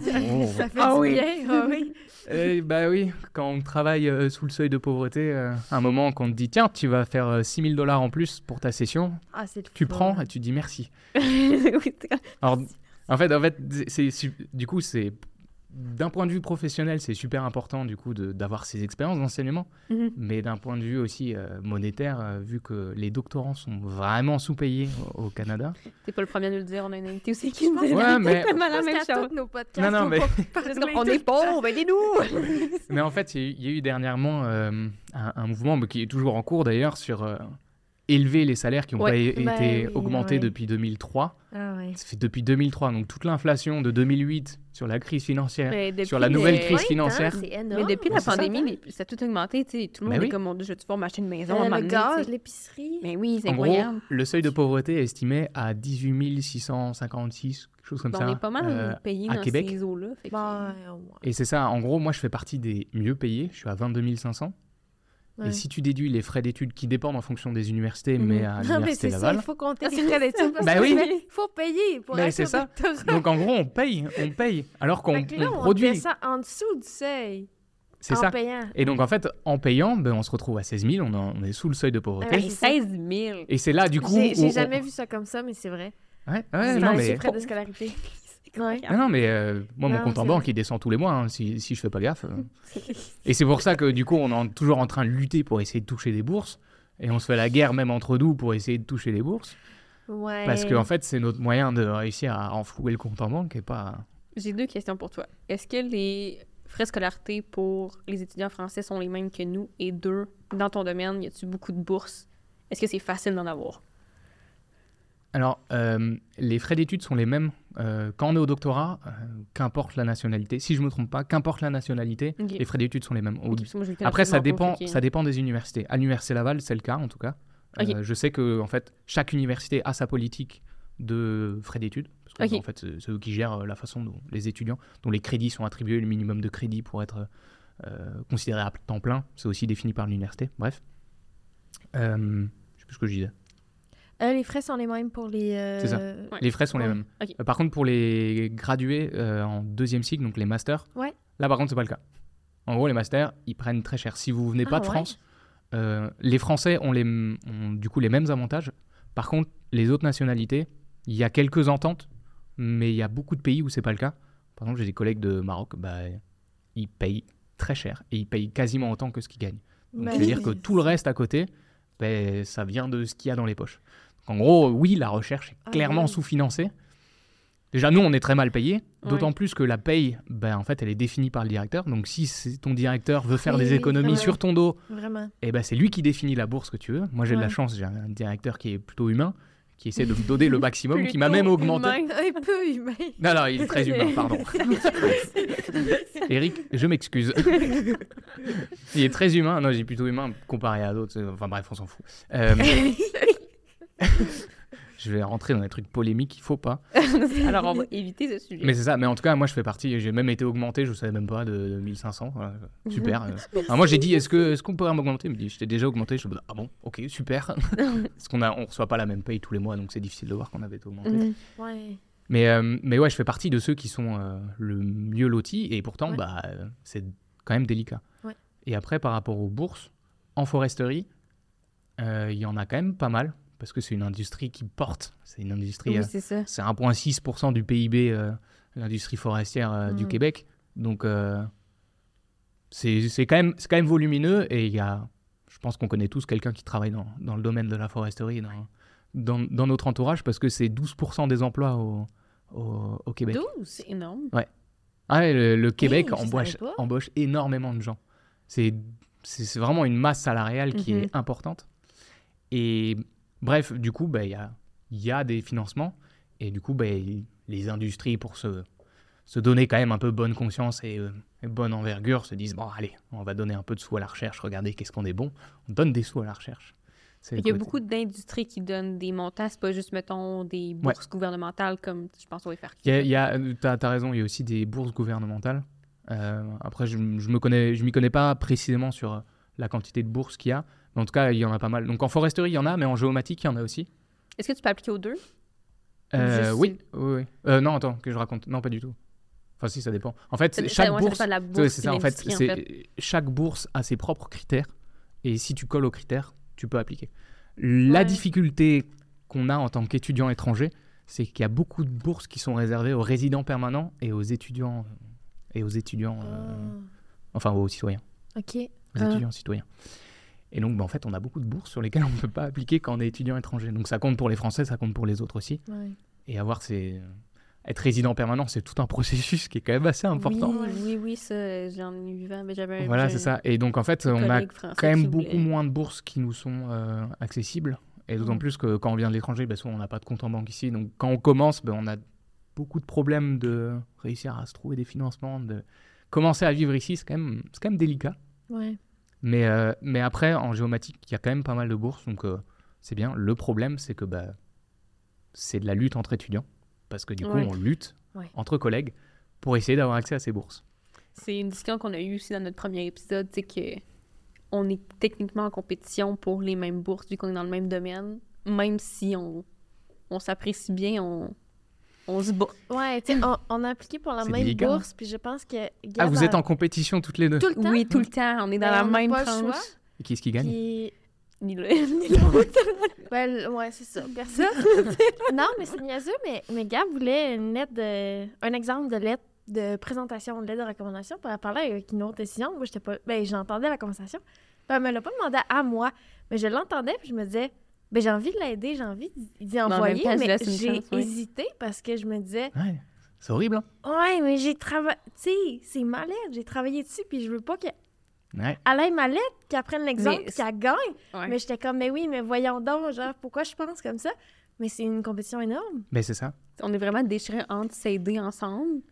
ça fait Ah du oui. bien. Ah oui. Eh, bah oui, quand on travaille euh, sous le seuil de pauvreté, euh, à un moment qu'on te dit tiens, tu vas faire euh, 6000 dollars en plus pour ta session, Ah, tu prends et tu dis merci. Oui, c'est- Alors, en fait, en fait c'est- du coup, c'est d'un point de vue professionnel, c'est super important du coup d'avoir ces expériences d'enseignement, Mhm. mais d'un point de vue aussi euh, monétaire, euh, vu que les doctorants sont vraiment sous-payés au, au Canada. T'es pas le premier à nous le dire, on a une invité aussi qui nous dit Ouais, mais- la même chose. tous nos podcasts, Non, non, mais- tout est pauvres, aidez-nous! mais en fait, il y a eu- il y, a eu dernièrement euh, un, un mouvement mais qui est toujours en cours d'ailleurs sur euh, élever les salaires qui n'ont Ouais. pas Bah été oui, augmentés ouais. depuis 2003. Ah ouais. Ça fait depuis 2003, donc toute l'inflation de 2008 sur la crise financière, sur la nouvelle le- crise financière. hein, Mais depuis Ouais, la ça. pandémie, les- ça a tout augmenté. tu sais, Tout le Ben monde oui. est comme, mon Dieu, je vais pouvoir m'acheter une maison. Euh, le gaz, l'épicerie. Mais oui, c'est En gros, incroyable. le seuil de pauvreté est estimé à 18 656, quelque chose comme on ça. est pas mal euh, payé à dans Québec. ces eaux-là. que- Bah, ouais. Et c'est ça, en gros, moi je fais partie des mieux payés, je suis à 22 500. Ouais. Et si tu déduis les frais d'études qui dépendent en fonction des universités, Mhm. mais à Non, mais l'université c'est ça, Laval. il faut compter Ah, les frais ça. d'études. parce Bah que oui. Il faut payer pour Mais être c'est ça. Donc en gros, on paye, on paye, alors qu'on là, on produit. descend en dessous du seuil. C'est ça. payant. Et donc en fait, en payant, ben, on se retrouve à 16 000, on, en- on est sous le seuil de pauvreté. Ouais, Hey, c'est ça. 16 000! Et c'est là du coup. J'ai j'ai on- jamais vu ça comme ça, mais c'est vrai. Ouais, ouais, C'est non, mais... les frais de scolarité. Ouais. Non, non, mais euh, moi, mon compte en banque, il descend tous les mois hein, si, si je fais pas gaffe. euh. Et c'est pour ça que du coup, on est toujours en train de lutter pour essayer de toucher des bourses. Et on se fait la guerre même entre nous pour essayer de toucher des bourses. Ouais. Parce qu'en fait, c'est notre moyen de réussir à renflouer le compte en banque et pas. J'ai deux questions pour toi. Est-ce que les frais de scolarité pour les étudiants français sont les mêmes que nous? Et deux, dans ton domaine, y a-tu beaucoup de bourses? Est-ce que c'est facile d'en avoir? Alors, euh, les frais d'études sont les mêmes euh, quand on est au doctorat, euh, qu'importe la nationalité. Si je me trompe pas, qu'importe la nationalité, les frais d'études sont les mêmes. Moi, Après, ça dépend, ça dépend des universités. À l'université Laval, c'est le cas en tout cas. Je sais que en fait, chaque université a sa politique de frais d'études. Parce que en fait, c'est eux qui gèrent la façon dont les étudiants, dont les crédits sont attribués, le minimum de crédits pour être considéré à temps plein. C'est aussi défini par l'université. Bref. Je sais plus ce que je disais. Euh, les frais sont les mêmes pour les. euh, C'est ça. Ouais. Les frais sont les mêmes. Euh, par contre, pour les gradués en deuxième cycle, donc les masters, Ouais. là par contre, c'est pas le cas. En gros, les masters, ils prennent très cher. Si vous venez pas Ah de ouais. France, les Français ont, les, ont du coup les mêmes avantages. Par contre, les autres nationalités, il y a quelques ententes, mais il y a beaucoup de pays où c'est pas le cas. Par exemple, j'ai des collègues de Maroc, bah, ils payent très cher et ils payent quasiment autant que ce qu'ils gagnent. Donc, Ben ça veut dire que tout le reste à côté, ben, ça vient de ce qu'il y a dans les poches. En gros, oui, la recherche est Ah clairement sous-financée. Déjà, nous, on est très mal payés, Ouais. d'autant plus que la paye, ben, en fait, elle est définie par le directeur. Donc, si ton directeur veut faire Oui, des économies sur ton dos, Vraiment. eh ben, c'est lui qui définit la bourse que tu veux. Moi, j'ai de la chance, j'ai un directeur qui est plutôt humain, qui essaie de me donner le maximum, qui m'a même augmenté. humain. Un peu humain. Non, non, il est très humain, pardon. Eric, je m'excuse. il est très humain. Non, j'ai plutôt humain comparé à d'autres. Enfin bref, on s'en fout. Euh, je vais rentrer dans des trucs polémiques, il faut pas. Alors, on va éviter ce sujet. Mais c'est ça, mais en tout cas, moi je fais partie, j'ai même été augmenté, je savais même pas, de, de 1500. voilà, super. euh. Alors, moi j'ai dit, est-ce que est-ce qu'on pourrait m'augmenter? Il me dit, je t'ai déjà augmenté. Je dis, ah bon, ok, super. Parce qu'on a, on reçoit pas la même paye tous les mois, donc c'est difficile de voir qu'on avait été augmenté. Ouais. Mais, euh, mais ouais, je fais partie de ceux qui sont euh, le mieux lotis et pourtant, Ouais. bah, euh, c'est quand même délicat. Ouais. Et après, par rapport aux bourses, en foresterie, euh, il y en a quand même pas mal parce que c'est une industrie qui porte. C'est une industrie, Oui, euh, c'est ça. c'est 1,6% du PIB, euh, l'industrie forestière euh, du Mhm. Québec. Donc, euh, c'est quand, même- quand même volumineux et il y a, je pense qu'on connaît tous quelqu'un qui travaille dans, dans le domaine de la foresterie dans, dans, dans notre entourage parce que c'est 12% des emplois au, au, au Québec. 12? C'est énorme. Ah, ouais, le, le Québec embauche, embauche énormément de gens. C'est vraiment une masse salariale qui Mhm. est importante. Et bref, du coup, bah, il y, a, il y a des financements. Et du coup, bah, les industries, pour se, se donner quand même un peu bonne conscience et, euh, et bonne envergure, se disent, bon, allez, on va donner un peu de sous à la recherche. Regardez, qu'est-ce qu'on est bon. On donne des sous à la recherche. Il y a beaucoup d'industries qui donnent des montants. C'est pas juste, mettons, des bourses gouvernementales comme, je pense, au FRQ. Il y a, il y a- t'as, t'as raison, il y a aussi des bourses gouvernementales. Euh, après, je, je me connais, je m'y connais pas précisément sur la quantité de bourses qu'il y a, en tout cas, il y en a pas mal. Donc en foresterie, il y en a, mais en géomatique, il y en a aussi. Est-ce que tu peux appliquer aux deux? Euh, oui, oui, oui. Euh, non, attends, que je raconte. Non, pas du tout. Enfin, si, ça dépend. En fait, chaque ouais, bourse, c'est ça. En fait, en chaque bourse a ses propres critères, et si tu colles aux critères, tu peux appliquer. La Ouais. difficulté qu'on a en tant qu'étudiant étranger, c'est qu'il y a beaucoup de bourses qui sont réservées aux résidents permanents et aux étudiants et aux étudiants, euh, enfin aux citoyens, Ah. Ok. aux Ah. étudiants citoyens. Et donc, bah, en fait, on a beaucoup de bourses sur lesquelles on ne peut pas appliquer quand on est étudiant étranger. Donc, ça compte pour les Français, ça compte pour les autres aussi. Ouais. Et avoir ces être résident permanent, c'est tout un processus qui est quand même assez important. Oui, oui, oui, j'en ai vu, Voilà, c'est ça. Et donc, en fait, on a quand même beaucoup moins de bourses qui nous sont euh, accessibles. Et d'autant plus que quand on vient de l'étranger, ben, soit on n'a pas de compte en banque ici. Donc quand on commence, ben, on a beaucoup de problèmes de réussir à se trouver des financements, de commencer à vivre ici. C'est quand, même- quand même délicat. Ouais. Mais, euh, mais après, en géomatique, il y a quand même pas mal de bourses. Donc euh, c'est bien. Le problème, c'est que bah, c'est de la lutte entre étudiants. Parce que du coup, Ouais. on lutte Ouais. entre collègues pour essayer d'avoir accès à ces bourses. C'est une discussion qu'on a eue aussi dans notre premier épisode, c'est que on est techniquement en compétition pour les mêmes bourses vu qu'on est dans le même domaine, même si on, on s'apprécie bien, on, on se bat. Ouais, tu sais, on, on a appliqué pour la même délicat, bourse, puis je pense que. Ah, Gab vous a- êtes en compétition toutes les deux? Tout le temps? Oui, tout le temps, on est dans la même pas le tranche. choix. Et qui est-ce qui gagne? Puis, Ni le- ni l'autre. ben, ouais, c'est ça. Personne. non, mais c'est niaiseux, mais, mais Gab voulait une lettre de. Un exemple de lettre de présentation, de lettre de recommandation pour parler avec une autre décision. Moi, j'étais pas. Ben, j'entendais la conversation. Ben, elle me l'a pas demandé à moi, mais je l'entendais, puis je me disais. Ben, j'ai envie de l'aider, j'ai envie d'y- envoyer, temps, mais j'ai hésité parce que je me disais, Ouais. C'est horrible. Hein Ouais, mais j'ai travaillé. Tu sais, c'est ma lettre. J'ai travaillé dessus, puis je veux pas qu'elle ouais. elle aille ma lettre, qu'elle prenne l'exemple, qu'elle gagne. Ouais. Mais j'étais comme, mais oui, mais voyons donc, genre, pourquoi je pense comme ça? Mais c'est une compétition énorme. Mais c'est ça. On est vraiment déchirés entre s'aider ensemble,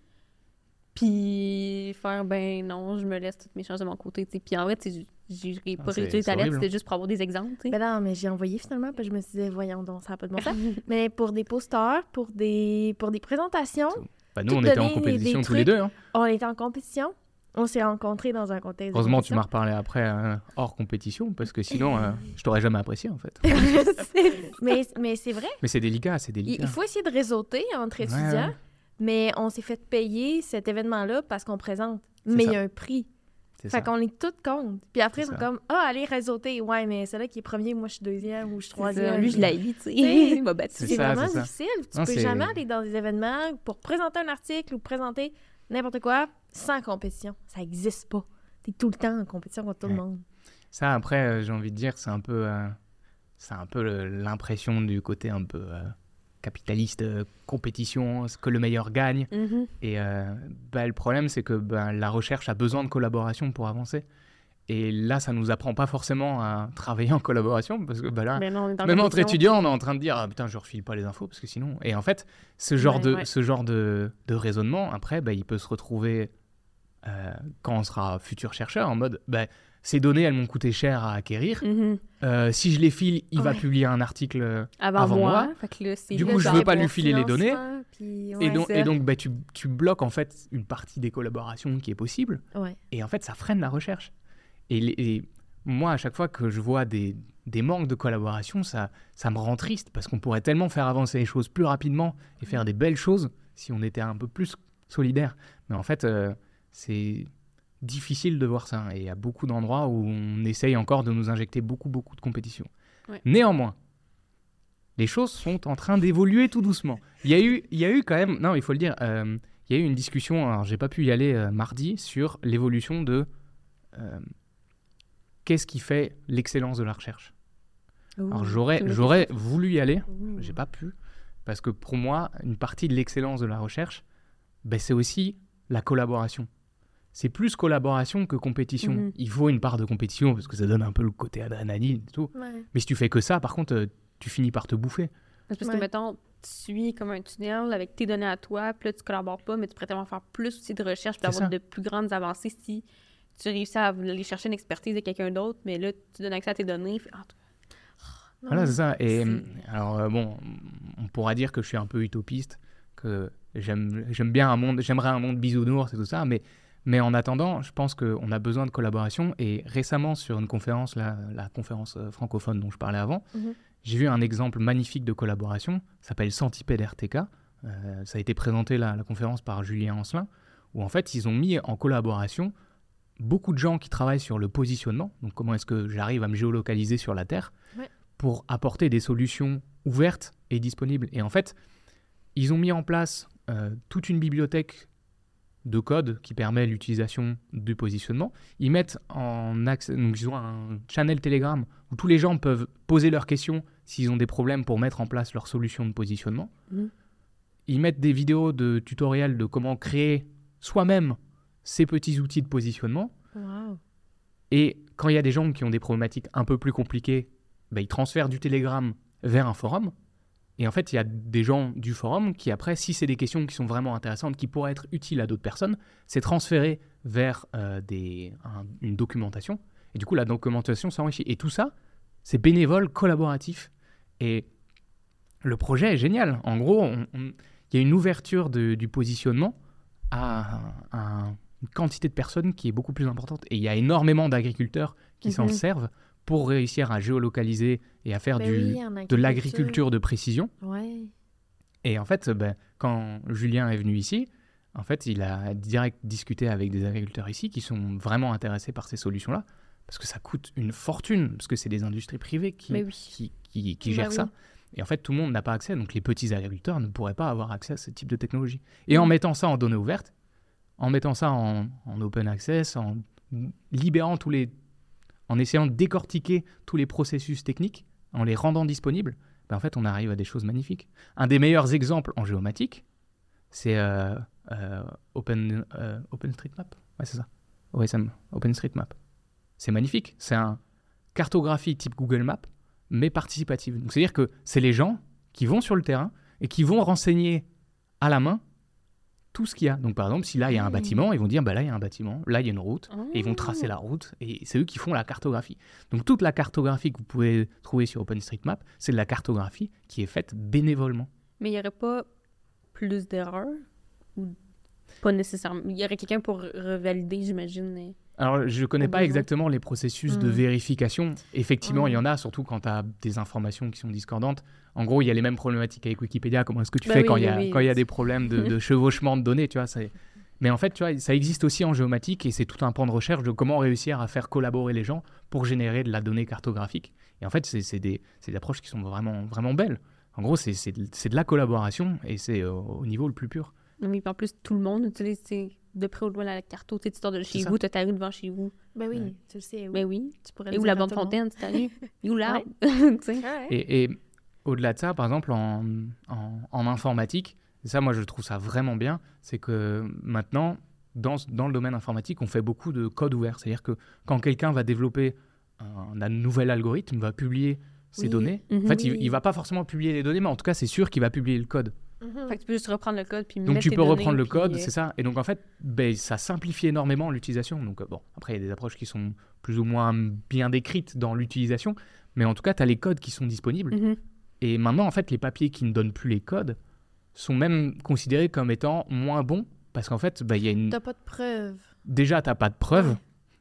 puis faire, ben non, je me laisse toutes mes chances de mon côté, tu sais. Puis en vrai, j'ai Ah, pas réutilisé ta lettre, c'était juste pour avoir des exemples, tu sais. Ben non, mais j'ai envoyé finalement, puis je me suis dit, voyons donc, ça n'a pas de bon sens. mais pour des posters, pour des, pour des présentations, Bah, nous, on était en compétition tous les deux. hein. on était en compétition. On s'est rencontrés dans un contexte. Heureusement, tu m'as reparlé après euh, hors compétition, parce que sinon, euh, je t'aurais jamais apprécié, en fait. mais mais c'est vrai. Mais c'est délicat, c'est Il, délicat. il faut essayer de réseauter entre Ouais, étudiants, ouais. Mais on s'est fait payer cet événement-là parce qu'on présente. Mais il y a un prix. C'est Fait ça. qu'on est toutes compte. Puis après, ils sont comme Ah, allez réseauter. Ouais, mais c'est là qui est premier, moi je suis deuxième ou je suis troisième. Lui, je l'ai tu sais. sais, Il m'a battu. C'est C'est ça, vraiment c'est difficile. Tu Non, peux c'est- jamais aller dans des événements pour présenter un article ou présenter n'importe quoi sans compétition. Ça existe pas. T'es tout le temps en compétition contre tout le monde. Ça, après, euh, j'ai envie de dire, c'est un peu, euh, c'est un peu le- l'impression du côté un peu euh, capitaliste, euh, compétition, ce que le meilleur gagne. Mhm. Et euh, bah, le problème, c'est que bah, la recherche a besoin de collaboration pour avancer. Et là, ça nous apprend pas forcément à travailler en collaboration, parce que bah, là, non, même entre étudiants, on est en train de dire ah, putain, je refile pas les infos parce que sinon. Et en fait, ce genre Ouais, de ouais. ce genre de, de raisonnement, après, bah, il peut se retrouver euh, quand on sera futur chercheur en mode bah, ces données, elles m'ont coûté cher à acquérir. Mhm. Euh, si je les file, il va publier un article. euh, Avant, Avant moi. Du coup, je genre, veux pas lui filer les données. Et donc, ça. et donc bah, tu, tu bloques en fait une partie des collaborations qui est possible. ouais. Et en fait, ça freine la recherche. Et, les- et moi, à chaque fois que je vois des, des manques de collaboration, ça, ça me rend triste parce qu'on pourrait tellement faire avancer les choses plus rapidement et faire des belles choses si on était un peu plus solidaire. Mais en fait, euh, c'est difficile de voir ça. Et il y a beaucoup d'endroits où on essaye encore de nous injecter beaucoup, beaucoup de compétition. Ouais. Néanmoins, les choses sont en train d'évoluer tout doucement. Il y a eu, il y a eu quand même, non, il faut le dire, euh, il y a eu une discussion, alors j'ai pas pu y aller euh, mardi, sur l'évolution de euh, qu'est-ce qui fait l'excellence de la recherche. Alors j'aurais, j'aurais voulu y aller, j'ai pas pu, parce que pour moi, une partie de l'excellence de la recherche, ben, c'est aussi la collaboration. C'est plus collaboration que compétition. Mhm. Il faut une part de compétition parce que ça donne un peu le côté adrénaline et tout. Ouais. Mais si tu fais que ça, par contre, euh, tu finis par te bouffer. Parce Ouais. que, mettons, tu suis comme un tunnel avec tes données à toi, puis là, tu collabores pas, mais tu pourrais tellement faire plus aussi de recherche, puis C'est avoir ça. de plus grandes avancées si tu réussis à aller chercher une expertise de quelqu'un d'autre, mais là, tu donnes accès à tes données. fait- Non, Voilà, c'est ça. Et euh, alors, euh, bon, on pourra dire que je suis un peu utopiste, que j'aime j'aime bien un monde, j'aimerais un monde bisounours et tout ça, mais, mais en attendant, je pense qu'on a besoin de collaboration. Et récemment, sur une conférence, la, la conférence euh, francophone dont je parlais avant, Mhm. j'ai vu un exemple magnifique de collaboration, ça s'appelle Centipede RTK. Euh, ça a été présenté la, la conférence par Julien Ancelin, où en fait, ils ont mis en collaboration beaucoup de gens qui travaillent sur le positionnement, donc comment est-ce que j'arrive à me géolocaliser sur la Terre, Ouais. pour apporter des solutions ouvertes et disponibles. Et en fait, ils ont mis en place euh, toute une bibliothèque de code qui permet l'utilisation du positionnement. Ils mettent en accès, donc ils ont un channel Telegram où tous les gens peuvent poser leurs questions s'ils ont des problèmes pour mettre en place leur solution de positionnement. Mhm. Ils mettent des vidéos de tutoriels de comment créer soi-même ces petits outils de positionnement. Wow. Et quand il y a des gens qui ont des problématiques un peu plus compliquées, bah, ils transfèrent du Telegram vers un forum. Et en fait, il y a des gens du forum qui, après, si c'est des questions qui sont vraiment intéressantes, qui pourraient être utiles à d'autres personnes, c'est transféré vers euh, des, un- une documentation. Et du coup, la documentation s'enrichit. Et tout ça, c'est bénévole, collaboratif. Et le projet est génial. En gros, il y a une ouverture de- du positionnement à, à une quantité de personnes qui est beaucoup plus importante. Et il y a énormément d'agriculteurs qui s'en Mhm. servent pour réussir à géolocaliser et à faire Ben du, oui, de l'agriculture de précision. Ouais. Et en fait, ben, quand Julien est venu ici, en fait, il a direct discuté avec des agriculteurs ici qui sont vraiment intéressés par ces solutions-là, parce que ça coûte une fortune, parce que c'est des industries privées qui, oui. qui, qui, qui Bah gèrent ça. Et en fait, tout le monde n'a pas accès, donc les petits agriculteurs ne pourraient pas avoir accès à ce type de technologie. Et en mettant ça en données ouvertes, en mettant ça en, en open access, en libérant tous les... en essayant de décortiquer tous les processus techniques, en les rendant disponibles, ben en fait, on arrive à des choses magnifiques. Un des meilleurs exemples en géomatique, c'est euh, euh, euh, OpenStreetMap. Ouais, c'est magnifique. C'est un cartographie type Google Maps, mais participative. C'est-à-dire que c'est les gens qui vont sur le terrain et qui vont renseigner à la main tout ce qu'il y a. Donc, par exemple, si là, il y a un Mmh. bâtiment, ils vont dire, bah, là, il y a un bâtiment, là, il y a une route, et ils vont tracer la route, et c'est eux qui font la cartographie. Donc, toute la cartographie que vous pouvez trouver sur OpenStreetMap, c'est de la cartographie qui est faite bénévolement. Mais il n'y aurait pas plus d'erreurs ou pas nécessairement? Il y aurait quelqu'un pour revalider, j'imagine. Alors, je ne connais pas exactement les processus de Mm. vérification. Effectivement, il y en a, surtout quand tu as des informations qui sont discordantes. En gros, il y a les mêmes problématiques avec Wikipédia. Comment est-ce que tu Bah fais oui, quand il y, oui, a- oui. y a des problèmes de, de chevauchement de données tu vois, c'est- Mais en fait, tu vois, ça existe aussi en géomatique et c'est tout un pan de recherche de comment réussir à faire collaborer les gens pour générer de la donnée cartographique. Et en fait, c'est c'est des, c'est des approches qui sont vraiment, vraiment belles. En gros, c'est c'est de, c'est de la collaboration et c'est euh, au niveau le plus pur. Oui, en plus, tout le monde sais, de près ou de loin la carte. Tu sors de chez vous, tu as ta rue devant chez vous. Ben oui, Ouais. tu le sais. Ben oui. Tu pourrais Et où la monde. fontaine, c'est ta rue. Et où l'arbre? Et, et au-delà de ça, par exemple, en, en- en informatique, et ça, moi, je trouve ça vraiment bien, c'est que maintenant, dans, dans le domaine informatique, on fait beaucoup de code ouvert. C'est-à-dire que quand quelqu'un va développer un, un nouvel algorithme, va publier ses Oui. données, Mhm. en fait, il, Oui. il va pas forcément publier les données, mais en tout cas, c'est sûr qu'il va publier le code. Mhm. Fait que tu peux juste reprendre le code puis Donc tu peux reprendre le code, euh, c'est ça. Et donc en fait, ben, ça simplifie énormément l'utilisation. Donc euh, bon, après il y a des approches qui sont plus ou moins bien décrites dans l'utilisation, mais en tout cas, tu as les codes qui sont disponibles. mhm. Et maintenant, en fait, les papiers qui ne donnent plus les codes sont même considérés comme étant moins bons parce qu'en fait, bah, il y a une... T'as pas de preuves. déjà, tu n'as pas de preuves.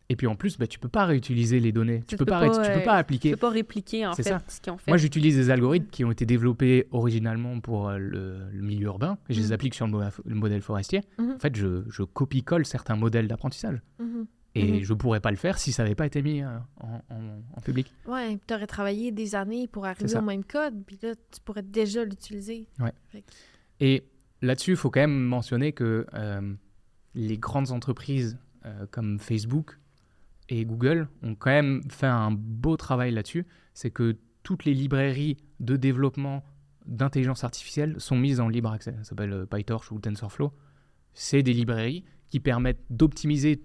Ouais. Et puis en plus, bah, tu peux pas réutiliser les données. Tu Tu peux peux pas, tu peux pas Tu appliquer. peux pas répliquer, en fait, ça. ce qu'ils ont fait. Moi, j'utilise des algorithmes qui ont été développés originalement pour euh, le, le milieu urbain et je les Mhm. applique sur le, mo- le modèle forestier. Mhm. En fait, je, je copie-colle certains modèles d'apprentissage. Mhm. Et je pourrais pas le faire si ça n'avait pas été mis euh, en, en- en public. Ouais, puis t'aurais travaillé des années pour arriver au même code, puis là, tu pourrais déjà l'utiliser. Et là-dessus, il faut quand même mentionner que euh, les grandes entreprises euh, comme Facebook et Google ont quand même fait un beau travail là-dessus. C'est que toutes les librairies de développement d'intelligence artificielle sont mises en libre accès. Ça s'appelle euh, PyTorch ou TensorFlow. C'est des librairies qui permettent d'optimiser,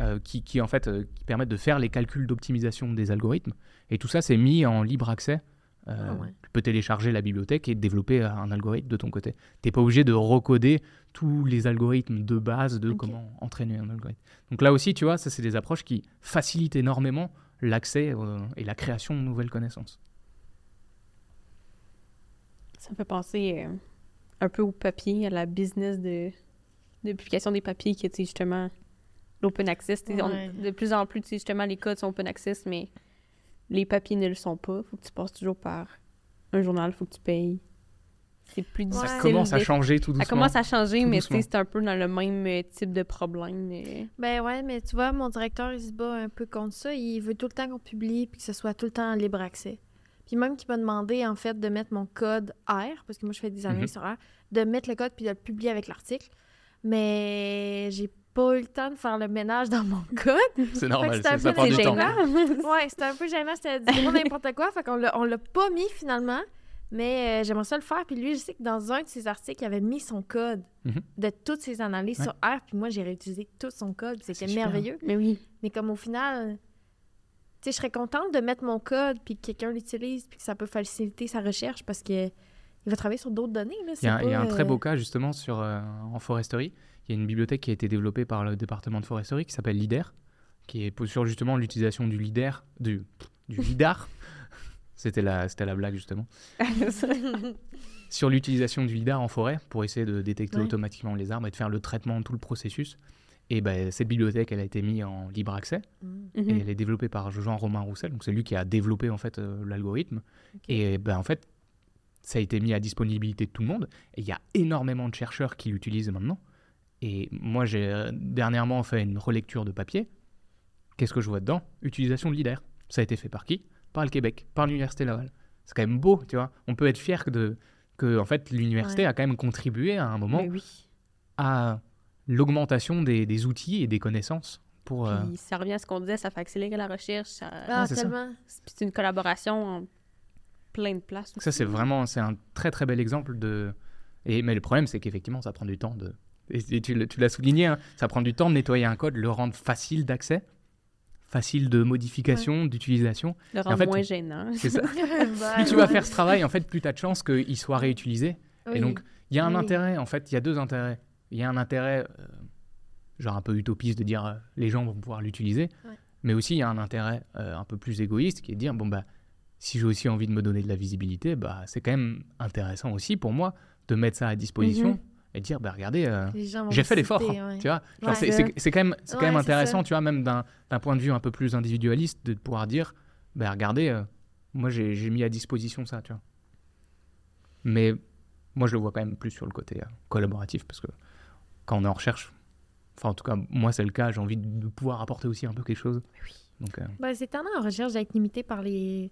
euh, qui, en fait euh, qui permettent de faire les calculs d'optimisation des algorithmes. Et tout ça, c'est mis en libre accès. Euh, Ah ouais. Tu peux télécharger la bibliothèque et développer euh, un algorithme de ton côté. Tu n'es pas obligé de recoder tous les algorithmes de base de comment entraîner un algorithme. Donc là aussi, tu vois, ça, c'est des approches qui facilitent énormément l'accès euh, et la création de nouvelles connaissances. Ça me fait penser euh, un peu au papier, à la business de, de publication des papiers qui est justement l'open access. on- de plus en plus, justement, les codes sont open access, mais les papiers ne le sont pas. faut que tu passes toujours par un journal, faut que tu payes. C'est plus Ouais. difficile. Ça commence à changer tout doucement. Ça commence à changer, Tout mais tu sais, doucement. c'est un peu dans le même euh, type de problème. euh. Ben ouais, mais tu vois, mon directeur, il se bat un peu contre ça. Il veut tout le temps qu'on publie puis que ce soit tout le temps en libre accès. Puis même qu'il m'a demandé, en fait, de mettre mon code R, parce que moi, je fais des analyses sur R, de mettre le code puis de le publier avec l'article. Mais j'ai pas eu le temps de faire le ménage dans mon code. C'est normal, c'était ça, un ça peu prend du C'est temps. Ouais, c'était un peu gênant, c'était du gros n'importe quoi. Fait qu'on l'a, on l'a pas mis finalement. Mais euh, j'aimerais ça le faire. Puis lui, je sais que dans un de ses articles, il avait mis son code Mhm. de toutes ses analyses Ouais. sur R. Puis moi, j'ai réutilisé tout son code. C'était C'est super. merveilleux. Mais oui. Mais comme au final, tu sais, je serais contente de mettre mon code puis que quelqu'un l'utilise puis que ça peut faciliter sa recherche parce que il va travailler sur d'autres données. Là. Il y, a, c'est il y a un très euh, beau cas justement sur, euh, en foresterie. Il y a une bibliothèque qui a été développée par le département de foresterie qui s'appelle LIDER, qui est sur justement l'utilisation du LIDER, du, du LIDAR. C'était la, c'était la blague justement. Sur l'utilisation du LIDAR en forêt pour essayer de détecter Ouais. automatiquement les arbres et de faire le traitement tout le processus. Et ben, cette bibliothèque, elle a été mise en libre accès Mm. Mhm. et elle est développée par Jean-Romain Roussel. Donc c'est lui qui a développé en fait euh, l'algorithme. Et ben, en fait, ça a été mis à disponibilité de tout le monde. Et il y a énormément de chercheurs qui l'utilisent maintenant. Et moi, j'ai euh, dernièrement fait une relecture de papier. Qu'est-ce que je vois dedans? Utilisation de l'IDER. Ça a été fait par qui? Par le Québec, par l'Université Laval. C'est quand même beau, tu vois. On peut être fier que, de, que en fait, l'université Ouais. a quand même contribué à un moment oui. à l'augmentation des, des outils et des connaissances pour... euh, ça revient à ce qu'on disait, ça fait accélérer la recherche. ça- Ah, ça. tellement. C'est une collaboration en plein de places. Ça, c'est vraiment c'est un très très bel exemple de Et, mais le problème, c'est qu'effectivement, ça prend du temps de. Et tu, l'as souligné, hein, ça prend du temps de nettoyer un code, le rendre facile d'accès, facile de modification, d'utilisation. Le rendre fait, moins gênant. C'est ça. Bah, plus tu vas faire ce travail, en fait, plus tu as de chances qu'il soit réutilisé. Oui. Et donc, il y a un Oui. intérêt, en fait, il y a deux intérêts. Il y a un intérêt, euh, genre un peu utopiste, de dire euh, les gens vont pouvoir l'utiliser, Ouais. mais aussi il y a un intérêt euh, un peu plus égoïste qui est de dire bon, bah, si j'ai aussi envie de me donner de la visibilité, bah, c'est quand même intéressant aussi pour moi de mettre ça à disposition Mhm. Et dire bah, regardez, euh, j'ai fait l'effort. hein, ouais. Tu vois Ouais. c'est, quand même, c'est quand même intéressant, tu vois, même d'un, point de vue un peu plus individualiste, de pouvoir dire bah, regardez, euh, moi j'ai, mis à disposition ça, tu vois. Mais moi, je le vois quand même plus sur le côté euh, collaboratif parce que quand on est en recherche, enfin, en tout cas, moi, c'est le cas, j'ai envie de, de pouvoir apporter aussi un peu quelque chose. Donc, euh, Ben, c'est tellement en recherche d'être limité par les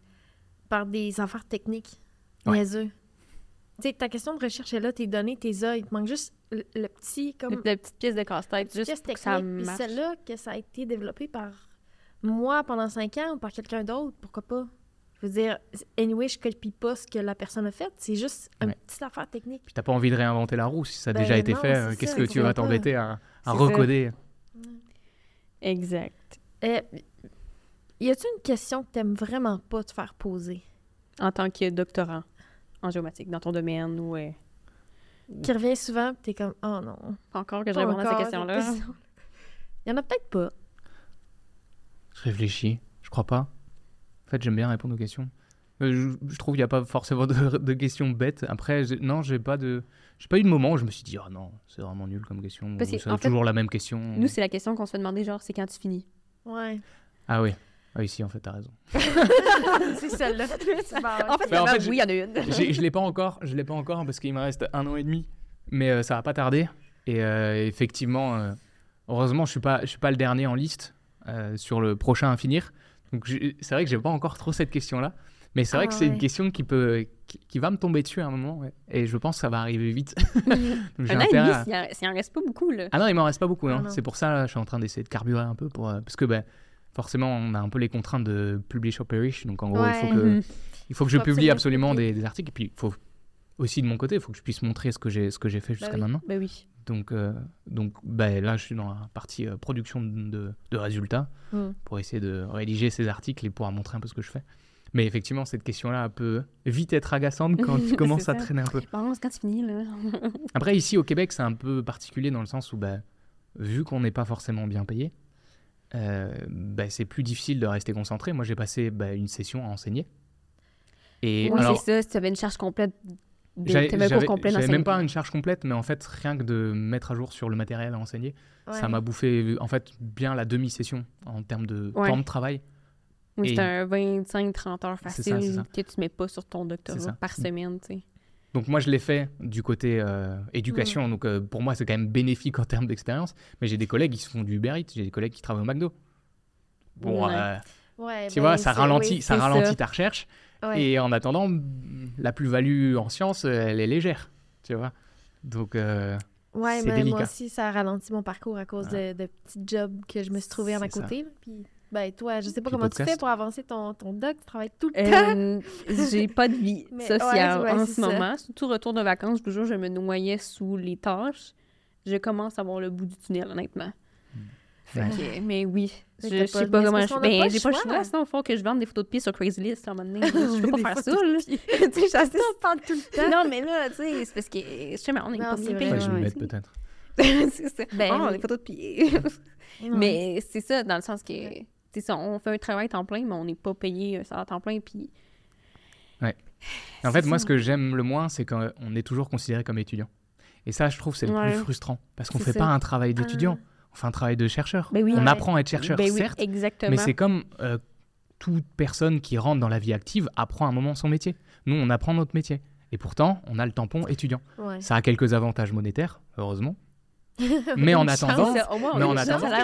par des affaires techniques niaiseux. Tu sais, ta question de recherche est là, tes données, tes A, il te manque juste le, le petit comme La petite pièce de casse-tête, juste pièce pour que ça marche. celle-là, que ça a été développé par moi pendant cinq ans ou par quelqu'un d'autre, pourquoi pas? Je veux dire, anyway, je copie pas ce que la personne a fait. C'est juste une Ouais. petite affaire technique. puis t'as pas envie de réinventer la roue si ça a Ben déjà été non, fait. ça, qu'est-ce que tu vas t'embêter à, à C'est ça. recoder Exact. Euh, y a-t-il une question que t'aimes vraiment pas te faire poser? En tant que doctorant en géomatique, dans ton domaine ou... euh, Qui revient souvent, puis t'es comme, oh non. Pas encore que je pas réponde à encore cette question-là. question. Il y en a peut-être pas. Je réfléchis, je crois pas. En fait, j'aime bien répondre aux questions. Euh, je, je trouve qu'il n'y a pas forcément de, de questions bêtes. Après, non, j'ai pas de, j'ai pas eu de moment où je me suis dit, oh non, c'est vraiment nul comme question. C'est fait, toujours la même question. Nous, c'est la question qu'on se fait demander, genre, c'est quand tu finis. Ouais. Ah oui, ah, ici en fait, t'as raison. c'est celle-là. En fait, Ben, en fait, oui, il y en a une. Je l'ai pas encore, je l'ai pas encore parce qu'il me reste un an et demi, mais euh, ça va pas tarder. Et euh, effectivement, euh, heureusement, je suis pas, je suis pas le dernier en liste euh, sur le prochain à finir. Donc c'est vrai que j'ai pas encore trop cette question-là, mais c'est vrai Ah que c'est une question qui peut, qui, qui va me tomber dessus à un moment, ouais. et je pense que ça va arriver vite. Donc, j'ai Un an et intérêt demi, à- s'il en- reste pas beaucoup, là. Ah non, il m'en reste pas beaucoup. Ah hein. non. C'est pour ça, là, je suis en train d'essayer de carburer un peu pour, euh, parce que ben, forcément, on a un peu les contraintes de publish or perish. Donc en gros, il faut que il faut que je publie absolument des, des articles. Et puis, il faut aussi de mon côté, il faut que je puisse montrer ce que j'ai ce que j'ai fait jusqu'à oui. maintenant. Oui. Donc, euh, donc ben, là, je suis dans la partie euh, production de, de- de résultats Mm. pour essayer de rédiger ces articles et pouvoir montrer un peu ce que je fais. Mais effectivement, cette question-là peut vite être agaçante quand tu commences à traîner un peu. C'est quand tu finis, là. Après, ici au Québec, c'est un peu particulier dans le sens où, bah, vu qu'on n'est pas forcément bien payé, euh, bah, c'est plus difficile de rester concentré. Moi, j'ai passé bah, une session à enseigner. Et oui, alors, c'est ça. Tu avais une charge complète, j'avais même pas une charge complète, mais en fait, rien que de mettre à jour sur le matériel à enseigner, Ouais. ça m'a bouffé en fait bien la demi-session en termes de Ouais. temps de travail. Oui, c'est un 25-30 heures ça, facile c'est ça. que tu mets pas sur ton doctorat ça. par semaine, tu sais. Donc moi, je l'ai fait du côté euh, Mm. éducation. Donc euh, pour moi, c'est quand même bénéfique en termes d'expérience. Mais j'ai des collègues qui se font du Uber Eats, j'ai des collègues qui travaillent au McDo. Bon, Ouais. euh, Ouais, tu vois, ça c'est- ralentit, oui, ça ralentit ça. ta recherche. ouais. Et en attendant, la plus-value en sciences, elle est légère. Tu vois. Donc, Ouais, mais délicat. moi aussi, ça a ralenti mon parcours à cause de, de petits jobs que je me suis trouvé à ma ça. côté. Puis, ben, toi, je sais pas Puis comment tu fais pour avancer ton, ton doc. Tu travailles tout le temps. Euh, j'ai pas de vie sociale ouais, ouais, en ce ça. moment. Surtout retour de vacances, je vous jure, je me noyais sous les tâches. Je commence à voir le bout du tunnel, honnêtement. Fait Ouais. que- mais oui, Mais je, je sais pas c'est comment je a ben, j'ai pas le choix. choix, sinon il faut que je vende des photos de pieds sur Craigslist à un moment donné. Je peux pas faire ça, là. tu sais, on parle tout le temps. Non, mais là, tu sais, c'est parce que, je sais, mais on est pas ouais, je vais tu mettre peut-être. c'est ça. Ben oh, oui. des photos de pieds. Mais c'est ça, dans le sens que, ça, on fait un travail temps plein, mais on n'est pas payé un salaire temps plein, puis... En fait, moi, ça. ce que j'aime le moins, c'est qu'on est toujours considéré comme étudiant. Et ça, je trouve, c'est le Ouais. plus frustrant. Parce qu'on C'est fait ça. pas un travail d'étudiant, on fait un travail de chercheur. Ben oui. On Ouais. apprend à être chercheur, Ben oui, certes, exactement. mais c'est comme euh, toute personne qui rentre dans la vie active apprend à un moment son métier. Nous, on apprend notre métier. Et pourtant, on a le tampon étudiant. Ouais. Ça a quelques avantages monétaires, heureusement. Mais en attendant, au moins, mais en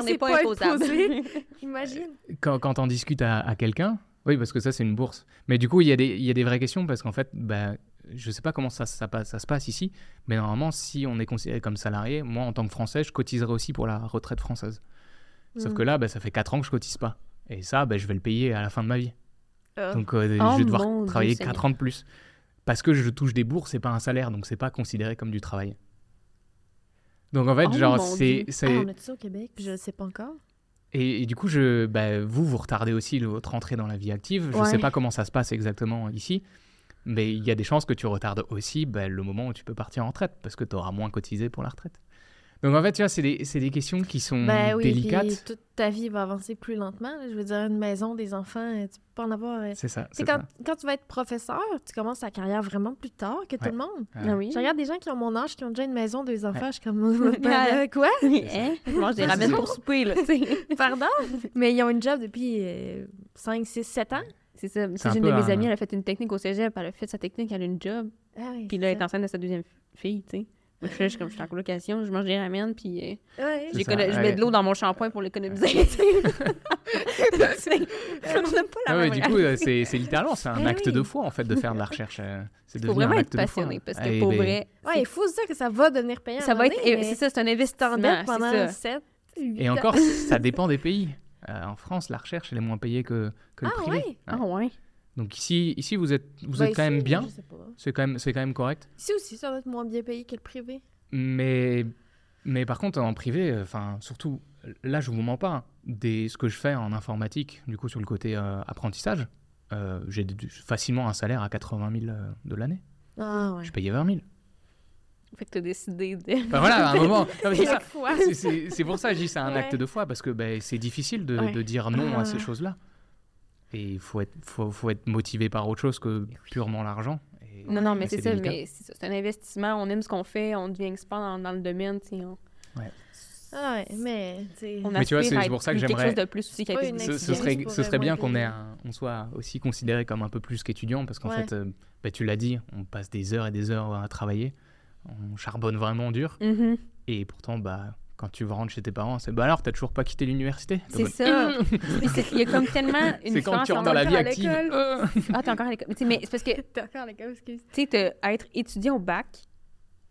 n'est pas imposable. Imagine. quand, quand on discute à, à quelqu'un, oui, parce que ça, c'est une bourse. Mais du coup, il y, a des- il y a des vraies questions parce qu'en fait, bah, je sais pas comment ça, ça, passe- ça se passe ici, mais normalement, si on est considéré comme salarié, moi, en tant que Français, je cotiserai aussi pour la retraite française. Sauf Mm. que là, bah, ça fait 4 ans que je cotise pas. Et ça, bah, je vais le payer à la fin de ma vie. Ah. Donc, euh, Oh je vais devoir travailler Seigneur. 4 ans de plus. parce que je touche des bourses, c'est pas un salaire, donc c'est pas considéré comme du travail. Donc en fait, Oh genre, c'est. Ah, on ça au Québec, je sais pas encore. Et, et du coup, je, bah, vous, vous retardez aussi votre entrée dans la vie active. Je ne sais Ouais. pas comment ça se passe exactement ici, mais il y a des chances que tu retardes aussi bah, le moment où tu peux partir en retraite, parce que tu auras moins cotisé pour la retraite. Donc en fait, tu vois, c'est des, c'est des questions qui sont Ben oui, puis délicates. toute ta vie va avancer plus lentement. Je veux dire, une maison, des enfants, euh, tu peux pas en avoir. euh. C'est ça. C'est quand, ça. quand tu vas être professeur, tu commences ta carrière vraiment plus tard que tout le monde. Ouais. Ah oui. Je regarde des gens qui ont mon âge, qui ont déjà une maison, deux enfants, Ouais. je suis comme, Euh, quoi? Hein? Je ramen c'est pour souper, là. Pardon? Mais ils ont une job depuis 5, 6, 7 ans. C'est ça. C'est un C'est une de mes amies, elle a fait une technique au cégep, elle a fait sa technique, elle a une job, Ah oui, puis là, elle est enceinte de sa deuxième fille, tu sais. Moi, je suis comme, je suis en colocation, je mange des ramen, puis euh, Ouais. Je ouais. mets de l'eau dans mon shampoing pour l'économiser, pas la Ah du coup, euh, c'est c'est littéralement c'est un Eh acte oui. de foi en fait de faire de la recherche. euh, C'est faut vraiment un être acte de foi. passionné, parce que et pour ben, vrai, Ouais, il faut se dire que ça va devenir payant. ça va être... C'est ça, c'est un investissement, pendant c'est ça. 7, 8 Et encore, ça dépend des pays. Euh, en France, la recherche, elle est moins payée que, que le Ah privé. ouais? Ah ouais. Donc ici, ici vous êtes, vous Ben, êtes quand même bien. C'est quand même, c'est quand même correct. Ici aussi, ça doit être moins bien payé que le privé. Mais, mais par contre, en privé, euh, enfin, surtout, là, je vous mens pas. hein, Des, ce que je fais en informatique, du coup, sur le côté euh, apprentissage, euh, j'ai facilement un salaire à 80 000 euh, de l'année. Ah ouais. Je payais 20 000. Fait que t'as décidé de... Enfin, voilà, à un moment. non, mais c'est ça. La foi. C'est- C'est c'est pour ça que je dis c'est un Ouais. acte de foi parce que ben, c'est difficile de, Ouais. de dire non à Ah. ces choses-là. Et il faut être, faut, faut être motivé par autre chose que purement l'argent. Et- Non, non, mais Mais c'est ça, délicat. mais c'est un investissement, on aime ce qu'on fait, on devient expert dans, dans le domaine, tu sais, on, Ah ouais, mais on Mais tu vois, c'est pour ça que quelque j'aimerais- chose de plus aussi Ce, ce serait, ce serait bien qu'on ait payer. un- on soit aussi considéré comme un peu plus qu'étudiant parce qu'en Ouais. fait, euh, ben, tu l'as dit, on passe des heures et des heures à travailler, on charbonne vraiment dur Mhm. et pourtant, bah, quand tu rentres chez tes parents, c'est bah alors, t'as toujours pas quitté l'université? C'est ça. Il y a comme tellement une C'est quand tu rentres dans la vie à active. l'école. Euh. Ah, t'es encore à l'école. Mais tu sais, Mais c'est parce que, tu T'es encore à l'école, excuse. sais, t'as- être étudiant au bac,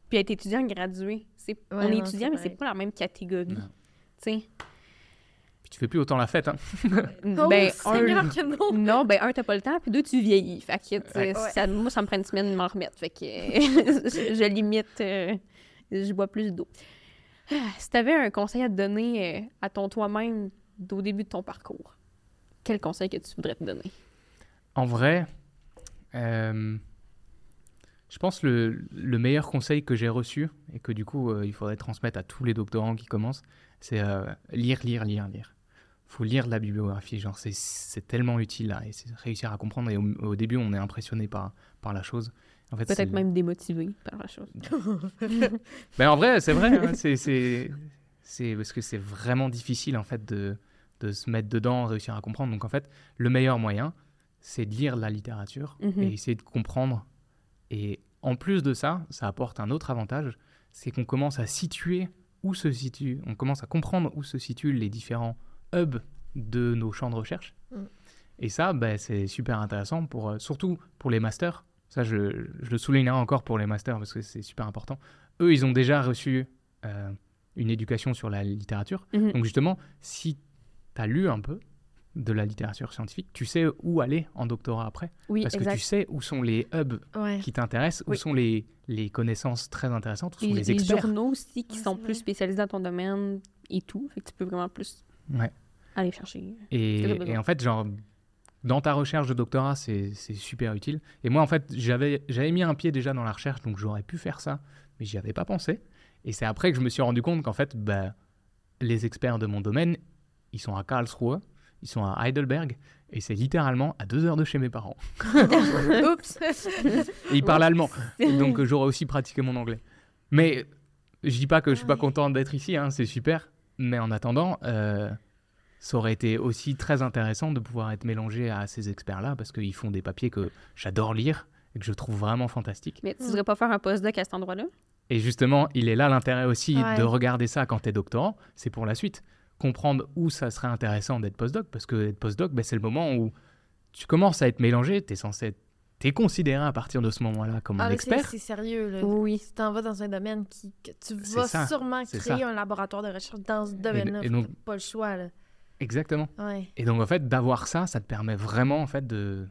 puis être étudiant gradué, c'est on est non, étudiant, c'est mais c'est pas la même catégorie. Tu sais. Puis tu fais plus autant la fête, hein. Oh, ben, un, que non. non, ben, un, t'as pas le temps, puis deux, tu vieillis. Fait que, tu sais, Ouais. ça, moi, ça me prend une semaine de m'en remettre. Fait que je, je limite, euh, je bois plus d'eau. Ah, Si t'avais un conseil à te donner euh, à ton toi-même au début de ton parcours, quel conseil que tu voudrais te donner? En vrai, euh, je pense le, le meilleur conseil que j'ai reçu et que du coup euh, il faudrait transmettre à tous les doctorants qui commencent, c'est euh, lire, lire, lire, lire. Faut lire de la bibliographie, genre c'est- tellement utile là, et réussir à comprendre. Et au, au début, on est impressionné par, par la chose. En fait, c'est- Peut-être même démotivé par la chose. Ben, en vrai, c'est vrai. hein, c'est- parce que c'est vraiment difficile en fait de, de se mettre dedans, réussir à comprendre. Donc en fait, le meilleur moyen, c'est de lire la littérature Mhm. et essayer de comprendre. Et en plus de ça, ça apporte un autre avantage, c'est qu'on commence à situer où se situe, on commence à comprendre où se situent les différents hubs de nos champs de recherche. Mm. Et ça, ben, c'est super intéressant pour euh, surtout pour les masters. Ça, je, je le soulignerai encore pour les masters parce que c'est super important. Eux, ils ont déjà reçu euh, une éducation sur la littérature. Mhm. Donc justement, si tu as lu un peu de la littérature scientifique, tu sais où aller en doctorat après. Oui, Parce que tu sais où sont les hubs Ouais. qui t'intéressent, où Oui. sont les, les connaissances très intéressantes, où sont les, les les experts. journaux aussi qui Ouais, sont plus spécialisés dans ton domaine et tout. Fait que tu peux vraiment plus Ouais. aller chercher. Et en fait, genre, dans ta recherche de doctorat, c'est super utile. Et moi, en fait, j'avais mis un pied déjà dans la recherche, donc j'aurais pu faire ça, mais j'y avais pas pensé. Et c'est après que je me suis rendu compte qu'en fait, bah, les experts de mon domaine, ils sont à Karlsruhe, ils sont à Heidelberg, et c'est littéralement à deux heures de chez mes parents. Oups. Et ils parlent allemand, donc j'aurais aussi pratiqué mon anglais. Mais je dis pas que je suis pas Ouais. content d'être ici, hein, c'est super. Mais en attendant, euh, ça aurait été aussi très intéressant de pouvoir être mélangé à ces experts-là parce qu'ils font des papiers que j'adore lire et que je trouve vraiment fantastiques. Mais tu Mm. voudrais pas faire un postdoc à cet endroit-là? Et justement, il est là l'intérêt aussi Ouais. de regarder ça quand tu es doctorant, c'est pour la suite. Comprendre où ça serait intéressant d'être postdoc parce que être postdoc, ben, c'est le moment où tu commences à être mélangé, tu es censé être T'es considéré à partir de ce moment-là comme un Ah, mais c'est expert. c'est sérieux, là. Oui. Si t'en vas dans un domaine qui, que tu vas ça, sûrement créer ça. un laboratoire de recherche dans ce domaine-là. et faut donc- pas le choix, là. Exactement. Ouais. Et donc, en fait, d'avoir ça, ça te permet vraiment, en fait, de,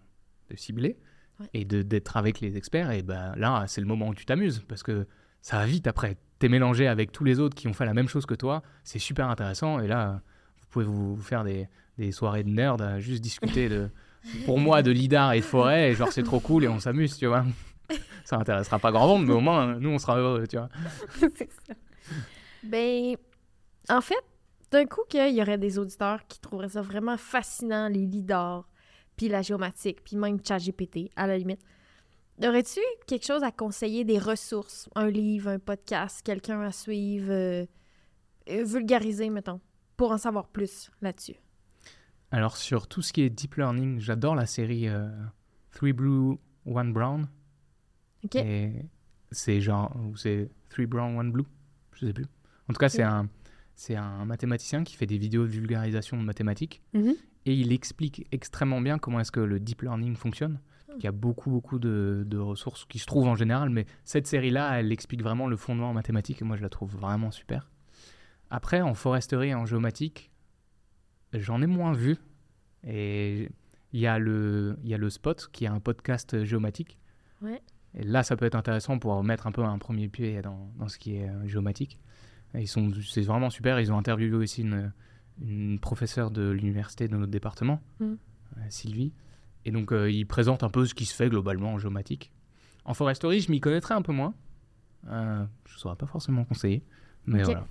de cibler. Ouais. et d'être avec les experts. Et ben là, c'est le moment où tu t'amuses parce que ça va vite après. T'es mélangé avec tous les autres qui ont fait la même chose que toi. C'est super intéressant. Et là, vous pouvez vous faire des, des soirées de nerd à juste discuter de, pour moi, de lidar et de forêt. Et genre, c'est trop cool et on s'amuse, tu vois. Ça intéressera pas grand monde, mais au moins, nous, on sera heureux, tu vois. c'est ça. Ben, en fait, d'un coup qu'il y aurait des auditeurs qui trouveraient ça vraiment fascinant, les lidars, puis la géomatique, puis même ChatGPT, à la limite. Aurais-tu quelque chose à conseiller, des ressources, un livre, un podcast, quelqu'un à suivre, euh, euh, vulgariser, mettons, pour en savoir plus là-dessus? Alors, sur tout ce qui est deep learning, j'adore la série euh, Three Blue, One Brown. OK? Et c'est genre, ou c'est Three Brown, One Blue, je sais plus. En tout cas, c'est un, c'est un mathématicien qui fait des vidéos de vulgarisation de mathématiques Mhm. et il explique extrêmement bien comment est-ce que le deep learning fonctionne. Il y a beaucoup, beaucoup de, de ressources qui se trouvent en général, mais cette série-là, elle explique vraiment le fondement en mathématiques et moi, je la trouve vraiment super. Après, en foresterie et en géomatique, j'en ai moins vu. Et il y, a le- il y a le Spot, qui est un podcast géomatique. Ouais. Et là, ça peut être intéressant pour mettre un peu un premier pied dans, dans ce qui est euh, géomatique. Ils sont, c'est vraiment super. Ils ont interviewé aussi une, une professeure de l'université de notre département, Mm. euh, Sylvie. Et donc, euh, ils présentent un peu ce qui se fait globalement en géomatique. En foresterie, je m'y connaîtrais un peu moins. Euh, je ne saurais pas forcément conseiller. Mais voilà.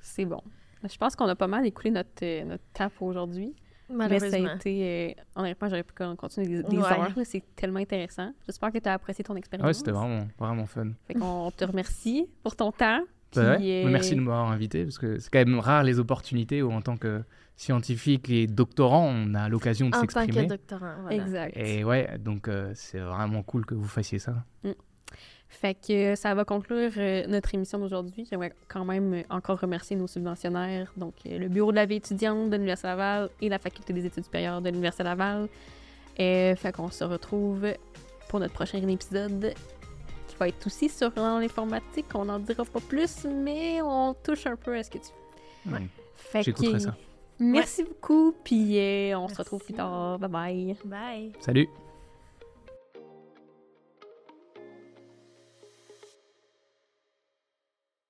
C'est bon. Je pense qu'on a pas mal écoulé notre, euh, notre tap aujourd'hui. Mais ça Malheureusement. a été. euh, honnêtement, j'aurais pu con- continuer des, des Ouais. heures. C'est tellement intéressant. J'espère que tu as apprécié ton expérience. Ouais, c'était vraiment, vraiment fun. Fait qu'on te remercie pour ton temps. Merci de m'avoir invité, parce que c'est quand même rare les opportunités où en tant que scientifique et doctorant, on a l'occasion de En tant que s'exprimer. doctorant, voilà. Exact. Et ouais, donc euh, c'est vraiment cool que vous fassiez ça. Fait que ça va conclure euh, notre émission d'aujourd'hui. J'aimerais quand même euh, encore remercier nos subventionnaires, donc euh, le Bureau de la vie étudiante de l'Université Laval et la Faculté des études supérieures de l'Université Laval. Et fait qu'on se retrouve pour notre prochain épisode qui va être aussi sur l'informatique. On n'en dira pas plus, mais on touche un peu à ce que tu Ouais. Mm. Fait J'écouterai que- ça. Merci beaucoup, puis euh, on se retrouve plus tard. Bye bye. Bye! Salut